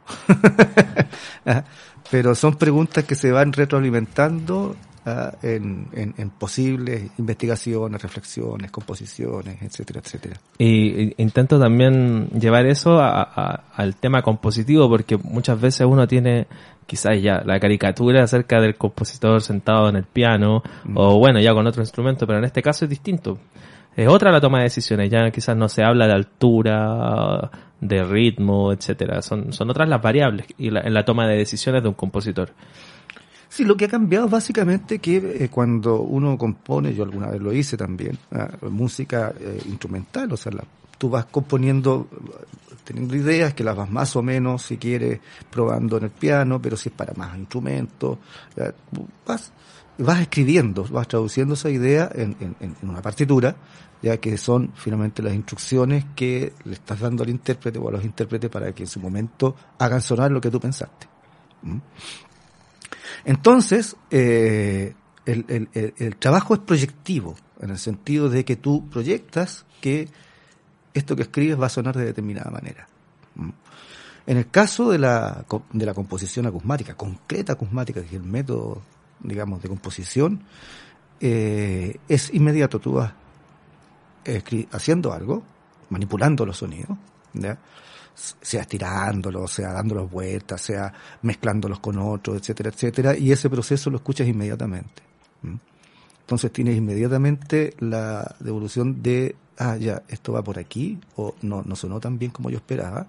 Speaker 2: Ah, pero son preguntas que se van retroalimentando ah, en, en, en posibles investigaciones, reflexiones, composiciones, etcétera, etcétera.
Speaker 1: Y, y intento también llevar eso a- a- al tema compositivo, porque muchas veces uno tiene quizás ya la caricatura acerca del compositor sentado en el piano, o bueno, ya con otro instrumento, pero en este caso es distinto. Es otra la toma de decisiones, ya quizás no se habla de altura, de ritmo, etcétera. Son, son otras las variables y la- en la toma de decisiones de un compositor.
Speaker 2: Sí, lo que ha cambiado básicamente que eh, cuando uno compone, yo alguna vez lo hice también, ah, música eh, instrumental, o sea, la- tú vas componiendo, eh, teniendo ideas que las vas más o menos, si quieres, probando en el piano, pero si es para más instrumentos, vas, vas escribiendo, vas traduciendo esa idea en, en- en una partitura, ya que son finalmente las instrucciones que le estás dando al intérprete o a los intérpretes para que en su momento hagan sonar lo que tú pensaste. ¿Mm? Entonces, eh, el, el- el- trabajo es proyectivo, en el sentido de que tú proyectas que esto que escribes va a sonar de determinada manera. ¿Mm? En el caso de la, de la composición acusmática, concreta acusmática, que es el método, digamos, de composición, eh, es inmediato. Tú vas escri- haciendo algo, manipulando los sonidos, ¿ya? Sea estirándolos, sea dándolos vueltas, sea mezclándolos con otros, etcétera, etcétera, y ese proceso lo escuchas inmediatamente. Entonces tienes inmediatamente la devolución de, ah, ya, esto va por aquí, o no, no sonó tan bien como yo esperaba,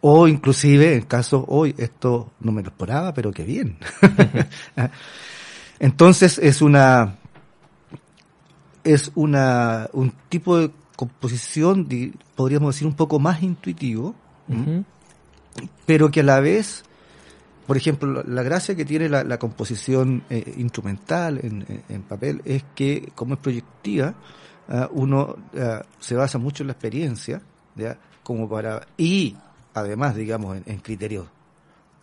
Speaker 2: o inclusive en casos, hoy esto no me lo esperaba, pero qué bien. Entonces es una, es una, un tipo de composición, podríamos decir, un poco más intuitivo, pero que a la vez, por ejemplo, la, gracia que tiene la, la composición eh, instrumental en, papel es que, como es proyectiva, ah, uno ah, se basa mucho en la experiencia, ¿ya? como para y además, digamos, en, en criterios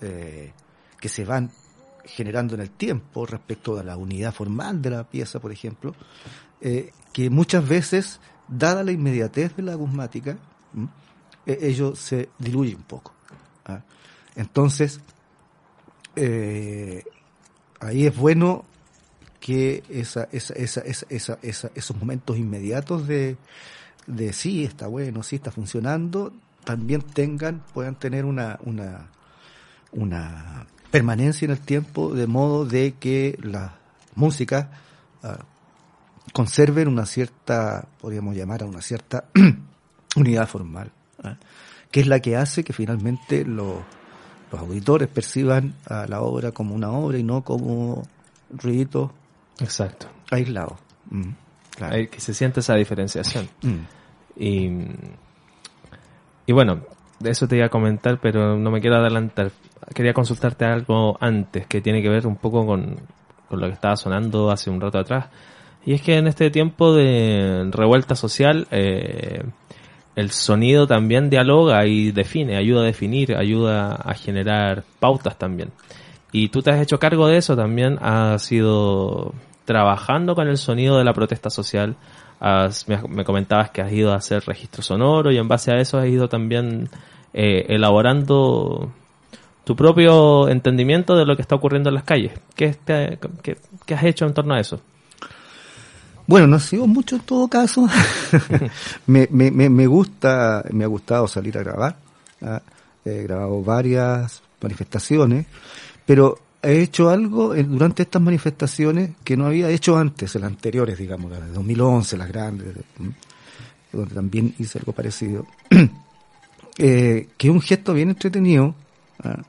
Speaker 2: eh, que se van generando en el tiempo respecto a la unidad formal de la pieza, por ejemplo, eh, que muchas veces, dada la inmediatez de la acusmática, ¿m? eh, ello se diluye un poco. ¿ah? Entonces, eh, ahí es bueno que esa, esa, esa, esos momentos inmediatos de, sí, está bueno, sí está funcionando, también tengan, puedan tener una, una, una permanencia en el tiempo, de modo de que las músicas ah, conserven una cierta, podríamos llamar a una cierta unidad formal, ¿ah? que es la que hace que finalmente los, los auditores perciban a la obra como una obra y no como ruiditos
Speaker 1: Exacto.
Speaker 2: aislados. Mm, claro.
Speaker 1: Que se siente esa diferenciación.
Speaker 2: Mm.
Speaker 1: Y, y bueno, de eso te iba a comentar, pero no me quiero adelantar. Quería consultarte algo antes, que tiene que ver un poco con, con lo que estaba sonando hace un rato atrás. Y es que en este tiempo de revuelta social, eh, el sonido también dialoga y define, ayuda a definir, ayuda a generar pautas también. Y tú te has hecho cargo de eso también, has ido trabajando con el sonido de la protesta social, me, me comentabas que has ido a hacer registro sonoro y en base a eso has ido también eh, elaborando tu propio entendimiento de lo que está ocurriendo en las calles. ¿Qué, te- qué- qué has hecho en torno a eso?
Speaker 2: Bueno, no ha sido mucho en todo caso. me, me, me, me gusta, me ha gustado salir a grabar. ¿ah? He grabado varias manifestaciones, pero he hecho algo en- durante estas manifestaciones que no había hecho antes, en las anteriores, digamos, las de 2011, las grandes, donde también hice algo parecido. eh, que es un gesto bien entretenido, ¿ah?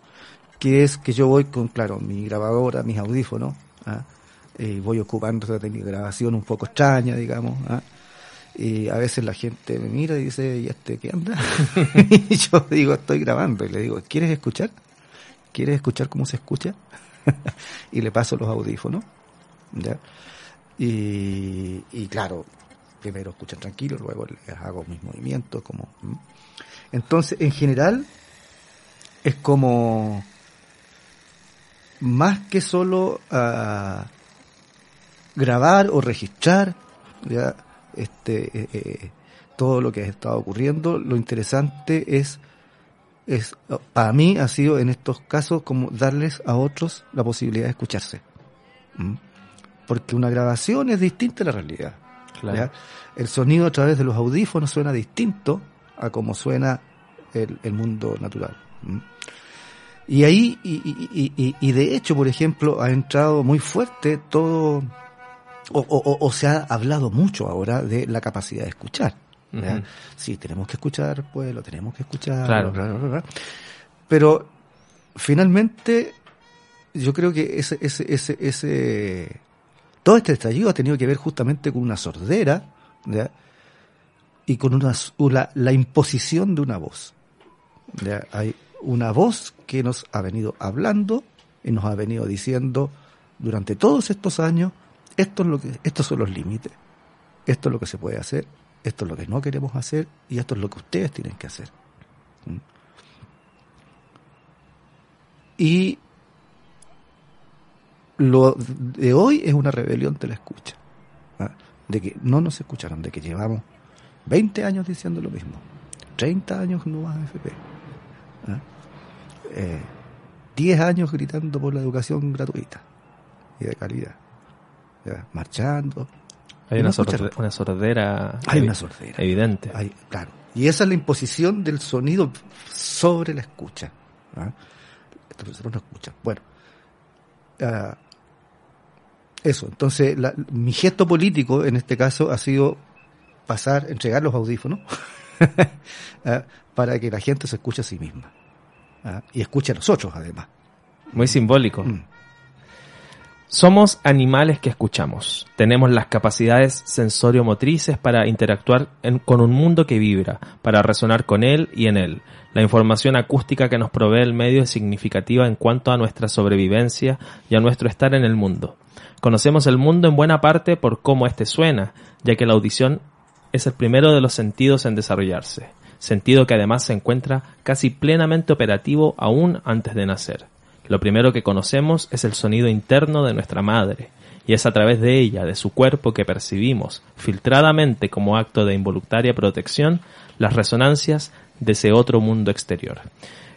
Speaker 2: que es que yo voy con, claro, mi grabadora, mis audífonos, ¿ah? Y voy ocupando esa grabación un poco extraña, digamos, ¿ah? y a veces la gente me mira y dice, ¿y este qué anda? y yo digo, estoy grabando, y le digo, ¿quieres escuchar? ¿Quieres escuchar cómo se escucha? y le paso los audífonos, ¿ya? Y, y claro, primero escuchan tranquilo, luego les hago mis movimientos, como... ¿m? Entonces, en general, es como más que solo ah, grabar o registrar ya este eh, eh, todo lo que ha estado ocurriendo lo interesante es es para mí ha sido en estos casos como darles a otros la posibilidad de escucharse ¿Mm? Porque una grabación es distinta a la realidad.
Speaker 1: Claro.
Speaker 2: El sonido a través de los audífonos suena distinto a como suena el, el mundo natural. ¿Mm? Y ahí, y, y- y- y de hecho, por ejemplo, ha entrado muy fuerte todo, o, o- o- o se ha hablado mucho ahora de la capacidad de escuchar.
Speaker 1: Ujú.
Speaker 2: Sí, tenemos que escuchar, pues lo tenemos que escuchar.
Speaker 1: Claro.
Speaker 2: bla, bla, bla, bla. Pero finalmente, yo creo que ese, ese, ese, ese, todo este estallido ha tenido que ver justamente con una sordera ¿ya? y con una, la, la imposición de una voz. ¿ya? Hay una voz que nos ha venido hablando y nos ha venido diciendo durante todos estos años, esto es lo que, estos son los límites, esto es lo que se puede hacer, esto es lo que no queremos hacer y esto es lo que ustedes tienen que hacer. ¿Mm? Y lo de hoy es una rebelión de la escucha. ¿ah? De que no nos escucharon, de que llevamos 20 años diciendo lo mismo, 30 años no más AFP, ¿ah? Eh, 10 años gritando por la educación gratuita y de calidad, ¿ya? marchando.
Speaker 1: Hay una, sordera.
Speaker 2: Hay una sordera.
Speaker 1: Evidente.
Speaker 2: Hay- claro. Y esa es la imposición del sonido sobre la escucha. ¿ah? Persona no escucha. Bueno, ah, eso. Entonces, la- mi gesto político en este caso ha sido pasar, entregar los audífonos ah, para que la gente se escuche a sí misma. Y escuche a nosotros, además.
Speaker 1: Muy simbólico.
Speaker 2: Mm.
Speaker 1: Somos animales que escuchamos. Tenemos las capacidades sensorio-motrices para interactuar con un mundo que vibra, para resonar con él y en él. La información acústica que nos provee el medio es significativa en cuanto a nuestra sobrevivencia y a nuestro estar en el mundo. Conocemos el mundo en buena parte por cómo éste suena, ya que la audición es el primero de los sentidos en desarrollarse, sentido que además se encuentra casi plenamente operativo aún antes de nacer. Lo primero que conocemos es el sonido interno de nuestra madre, y es a través de ella, de su cuerpo, que percibimos, filtradamente como acto de involuntaria protección, las resonancias de ese otro mundo exterior.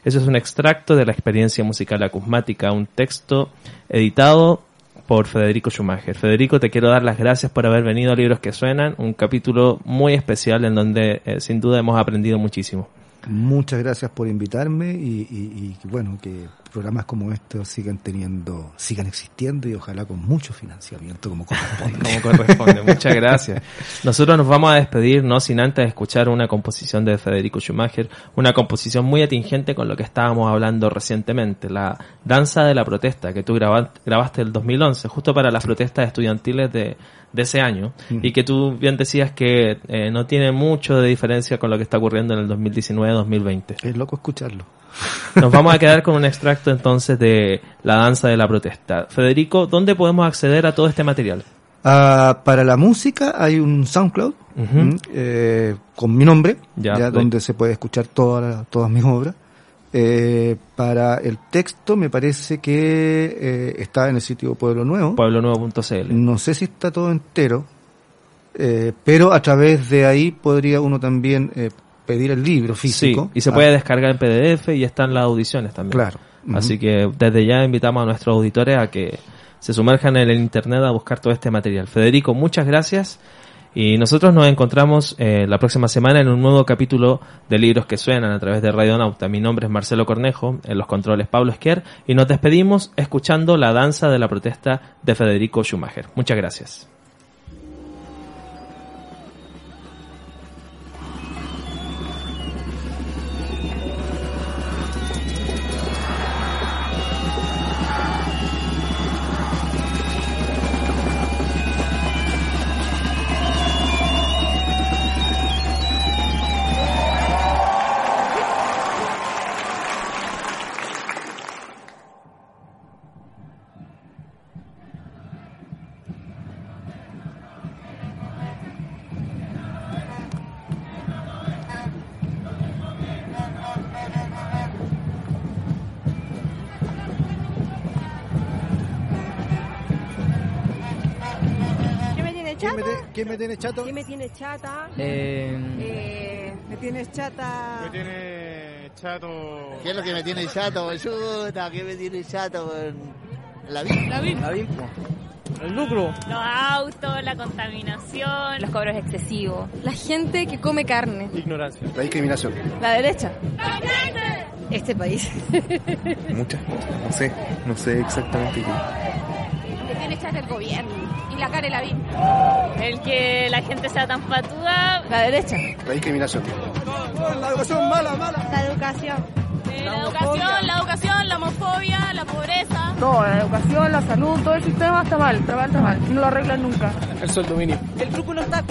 Speaker 1: Eso es un extracto de la experiencia musical acusmática, un texto editado por Federico Schumacher. Federico, te quiero dar las gracias por haber venido a Libros que Suenan, un capítulo muy especial en donde eh, sin duda hemos aprendido muchísimo.
Speaker 2: Muchas gracias por invitarme y, y- y, bueno, que programas como estos sigan teniendo, sigan existiendo y ojalá con mucho financiamiento como corresponde.
Speaker 1: como corresponde. Muchas gracias. Nosotros nos vamos a despedir, no sin antes escuchar una composición de Federico Schumacher, una composición muy atingente con lo que estábamos hablando recientemente, la danza de la protesta que tú graba- grabaste el 2011, justo para las protestas estudiantiles de, de ese año, y que tú bien decías que eh, no tiene mucho de diferencia con lo que está ocurriendo en el 2019-2020.
Speaker 2: Es loco escucharlo.
Speaker 1: Nos vamos a quedar con un extracto entonces de la danza de la protesta. Federico, ¿dónde podemos acceder a todo este material?
Speaker 2: Ah, para la música hay un SoundCloud
Speaker 1: Ujú.
Speaker 2: ¿m? eh, con mi nombre,
Speaker 1: Ya,
Speaker 2: donde se puede escuchar toda todas mis obras. Eh, para el texto me parece que eh, está en el sitio Pueblo Nuevo.
Speaker 1: pueblonuevo.cl.
Speaker 2: No sé si está todo entero, eh, pero a través de ahí podría uno también pedir el libro físico.
Speaker 1: Sí, y se
Speaker 2: Ah,
Speaker 1: puede descargar en PDF y están las audiciones también.
Speaker 2: Claro.
Speaker 1: Así
Speaker 2: Ujú.
Speaker 1: que desde ya invitamos a nuestros auditores a que se sumerjan en el internet a buscar todo este material. Federico, muchas gracias. Y nosotros nos encontramos eh, la próxima semana en un nuevo capítulo de Libros que Suenan a través de Radio Nauta. Mi nombre es Marcelo Cornejo, en los controles Pablo Esquer, y nos despedimos escuchando la danza de la protesta de Federico Schumacher. Muchas gracias.
Speaker 6: ¿Quién
Speaker 3: chata?
Speaker 6: me, quién tiene chato?
Speaker 3: ¿Qué me tiene chata?
Speaker 9: Eh,
Speaker 3: Eh, me tienes chata.
Speaker 5: Me tiene chato.
Speaker 6: ¿Qué es lo que me tiene chato? Chuta, ¿qué me tiene chato? La vida.
Speaker 4: La vi.
Speaker 9: la vi, po.
Speaker 10: El lucro.
Speaker 4: Los autos, la contaminación,
Speaker 11: los cobros excesivos.
Speaker 12: La gente que come carne.
Speaker 10: Ignorancia.
Speaker 6: La discriminación.
Speaker 12: La derecha.
Speaker 11: Este país.
Speaker 13: Muchas. No sé, no sé exactamente qué.
Speaker 11: Me tiene chato el gobierno. Y la cara y la vi.
Speaker 4: el que la gente sea tan patuda.
Speaker 12: La derecha.
Speaker 6: La discriminación.
Speaker 9: La educación mala, mala.
Speaker 11: La educación.
Speaker 4: Eh, la educación, la educación, la homofobia, la pobreza.
Speaker 3: No, la educación, la salud, todo el sistema está mal, está mal, está mal. No lo arreglan nunca.
Speaker 9: El sueldo mínimo.
Speaker 10: El truco no está.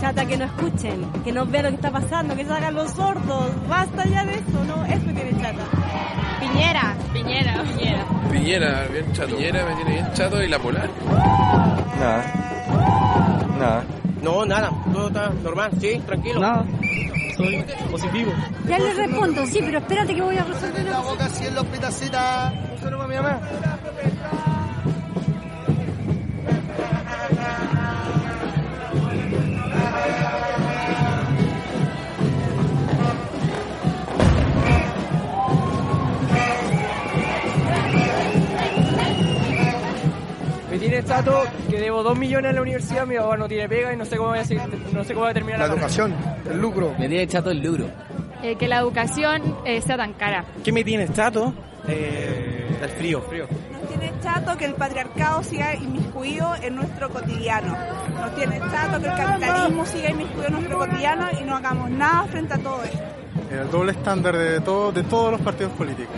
Speaker 14: Chata, que no escuchen, que no vean lo que está pasando, que se hagan los sordos. Basta ya de eso, ¿no? Eso tiene chata.
Speaker 11: Piñera.
Speaker 4: Piñera, Piñera.
Speaker 8: Piñera, bien chato. Piñera me tiene bien chato y la polar.
Speaker 13: Nada. Nada.
Speaker 10: No, nada. Todo está normal, sí, tranquilo.
Speaker 9: Nada. Soy positivo.
Speaker 14: Ya le respondo, sí, pero espérate que voy a resolver
Speaker 6: La boca así en los pitacitas.
Speaker 9: Un saludo para mi mamá. Debo dos millones a la universidad, mi papá no tiene pega y no sé cómo voy a, seguir- no sé cómo voy a terminar
Speaker 6: La
Speaker 9: la carrera.
Speaker 6: educación. El lucro.
Speaker 15: Me tiene chato el lucro.
Speaker 11: Eh, que la educación eh, sea tan cara.
Speaker 10: ¿Qué me tiene chato? Eh, el frío. frío.
Speaker 16: Nos tiene chato que el patriarcado siga inmiscuido en nuestro cotidiano. Nos tiene chato que el capitalismo siga inmiscuido en nuestro cotidiano y no hagamos nada frente a todo esto.
Speaker 5: El doble estándar de, todo, de todos los partidos políticos.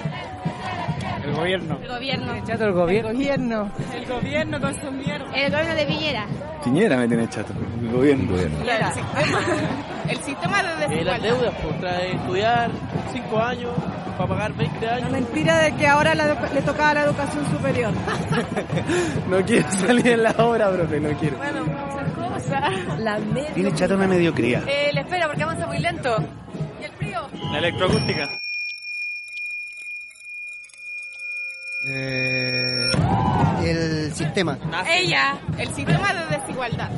Speaker 9: El gobierno.
Speaker 11: El gobierno.
Speaker 9: Me chato el gobierno.
Speaker 16: Gobierno.
Speaker 4: El gobierno con su mierda.
Speaker 11: El gobierno de Piñera.
Speaker 13: Piñera me tiene chato. El gobierno.
Speaker 4: El sistema de
Speaker 10: Eh, las deudas, pues trae estudiar 5 años para pagar 20
Speaker 16: La
Speaker 10: años.
Speaker 16: mentira de que ahora la le tocaba la educación superior.
Speaker 9: No quiero salir en la hora, profe, no quiero.
Speaker 4: Bueno, muchas cosas.
Speaker 12: La media.
Speaker 6: Tiene chato una mediocridad.
Speaker 11: Eh, le espera porque avanza muy lento. ¿Y el frío?
Speaker 9: La electroacústica.
Speaker 6: Eh, el sistema.
Speaker 4: Ella, el sistema de desigualdad.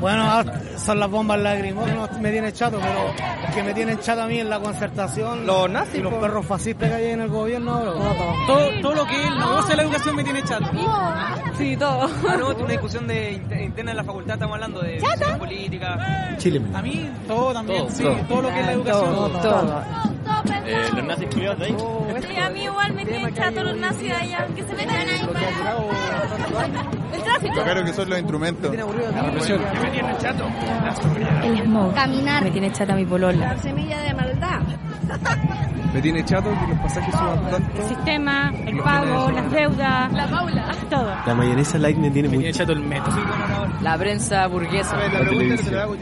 Speaker 17: Bueno, son las bombas lacrimógenas, me tiene chato, pero que me tienen chato a mí es la concertación.
Speaker 9: Los nazis,
Speaker 17: Y los perros fascistas que hay en el gobierno ahora.
Speaker 9: Todo, todo lo que es el negocio de la educación me tiene chato.
Speaker 12: Sí, todo.
Speaker 9: Ah, no, una discusión de inter- interna en la facultad, estamos hablando de política.
Speaker 6: Chile.
Speaker 9: A mí, todo también,
Speaker 13: Todo,
Speaker 9: sí,
Speaker 13: todo.
Speaker 9: todo, lo que es la educación.
Speaker 12: Todo, todo.
Speaker 8: Eh, los nazis culiados de ahí.
Speaker 4: Sí, a mí igual me tienen chato los nazis allá, que se metan ahí para... El tráfico.
Speaker 5: Claro que son los instrumentos. La represión.
Speaker 9: me tiene chato?
Speaker 12: El smog.
Speaker 11: Caminar.
Speaker 12: Me tiene chata mi polola.
Speaker 11: La semilla de maldad.
Speaker 13: Me tiene chato que los pasajes suban tanto.
Speaker 11: El sistema, el pago, las deudas. La Paula. Todo.
Speaker 13: La mayonesa light me tiene
Speaker 9: Me
Speaker 13: muy
Speaker 9: tiene chato el metro.
Speaker 12: La prensa burguesa.
Speaker 5: La pregunta se la hago,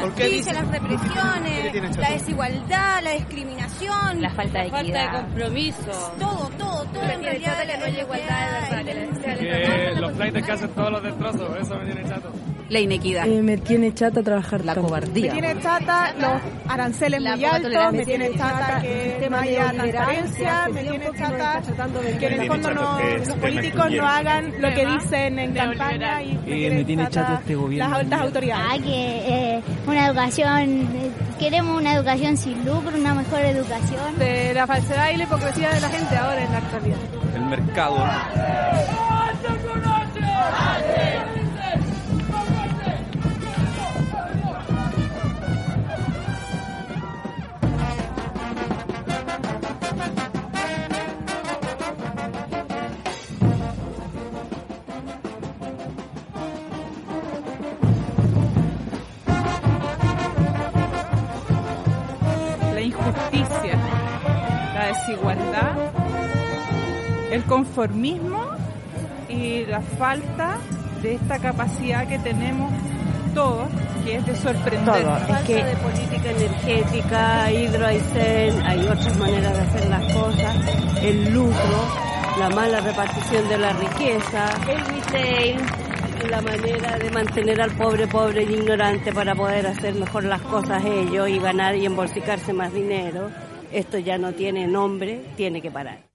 Speaker 5: ¿Por qué
Speaker 11: las represiones, la desigualdad, la discriminación,
Speaker 12: La falta de
Speaker 11: compromiso. Todo, todo, todo en realidad que no haya igualdad de verdad.
Speaker 9: Que los flights que hacen todos los destrozos, eso me tiene chato.
Speaker 12: La inequidad.
Speaker 14: Eh, me tiene chata trabajar
Speaker 12: la
Speaker 14: tanto.
Speaker 12: cobardía.
Speaker 16: Me tiene chata los aranceles
Speaker 11: La
Speaker 16: muy altos, me tiene chata que no haya transparencia, me tiene chata que en el fondo no, los políticos no hagan lo que dicen en campaña y me tiene chata
Speaker 13: este gobierno.
Speaker 16: las altas autoridades.
Speaker 11: Ah, que eh, una educación, eh, queremos una educación sin lucro, una mejor educación.
Speaker 12: De la falsedad y la hipocresía de la gente ahora en la actualidad.
Speaker 13: El mercado.
Speaker 16: La desigualdad, el conformismo y la falta de esta capacidad que tenemos todos, que es de sorprender.
Speaker 14: Todo. Es que de política energética, hidroaicén, hay otras maneras de hacer las cosas, el lucro, la mala repartición de la riqueza, el retail, la manera de mantener al pobre pobre e ignorante para poder hacer mejor las cosas ellos y ganar y embolsicarse más dinero. Esto ya no tiene nombre, tiene que parar.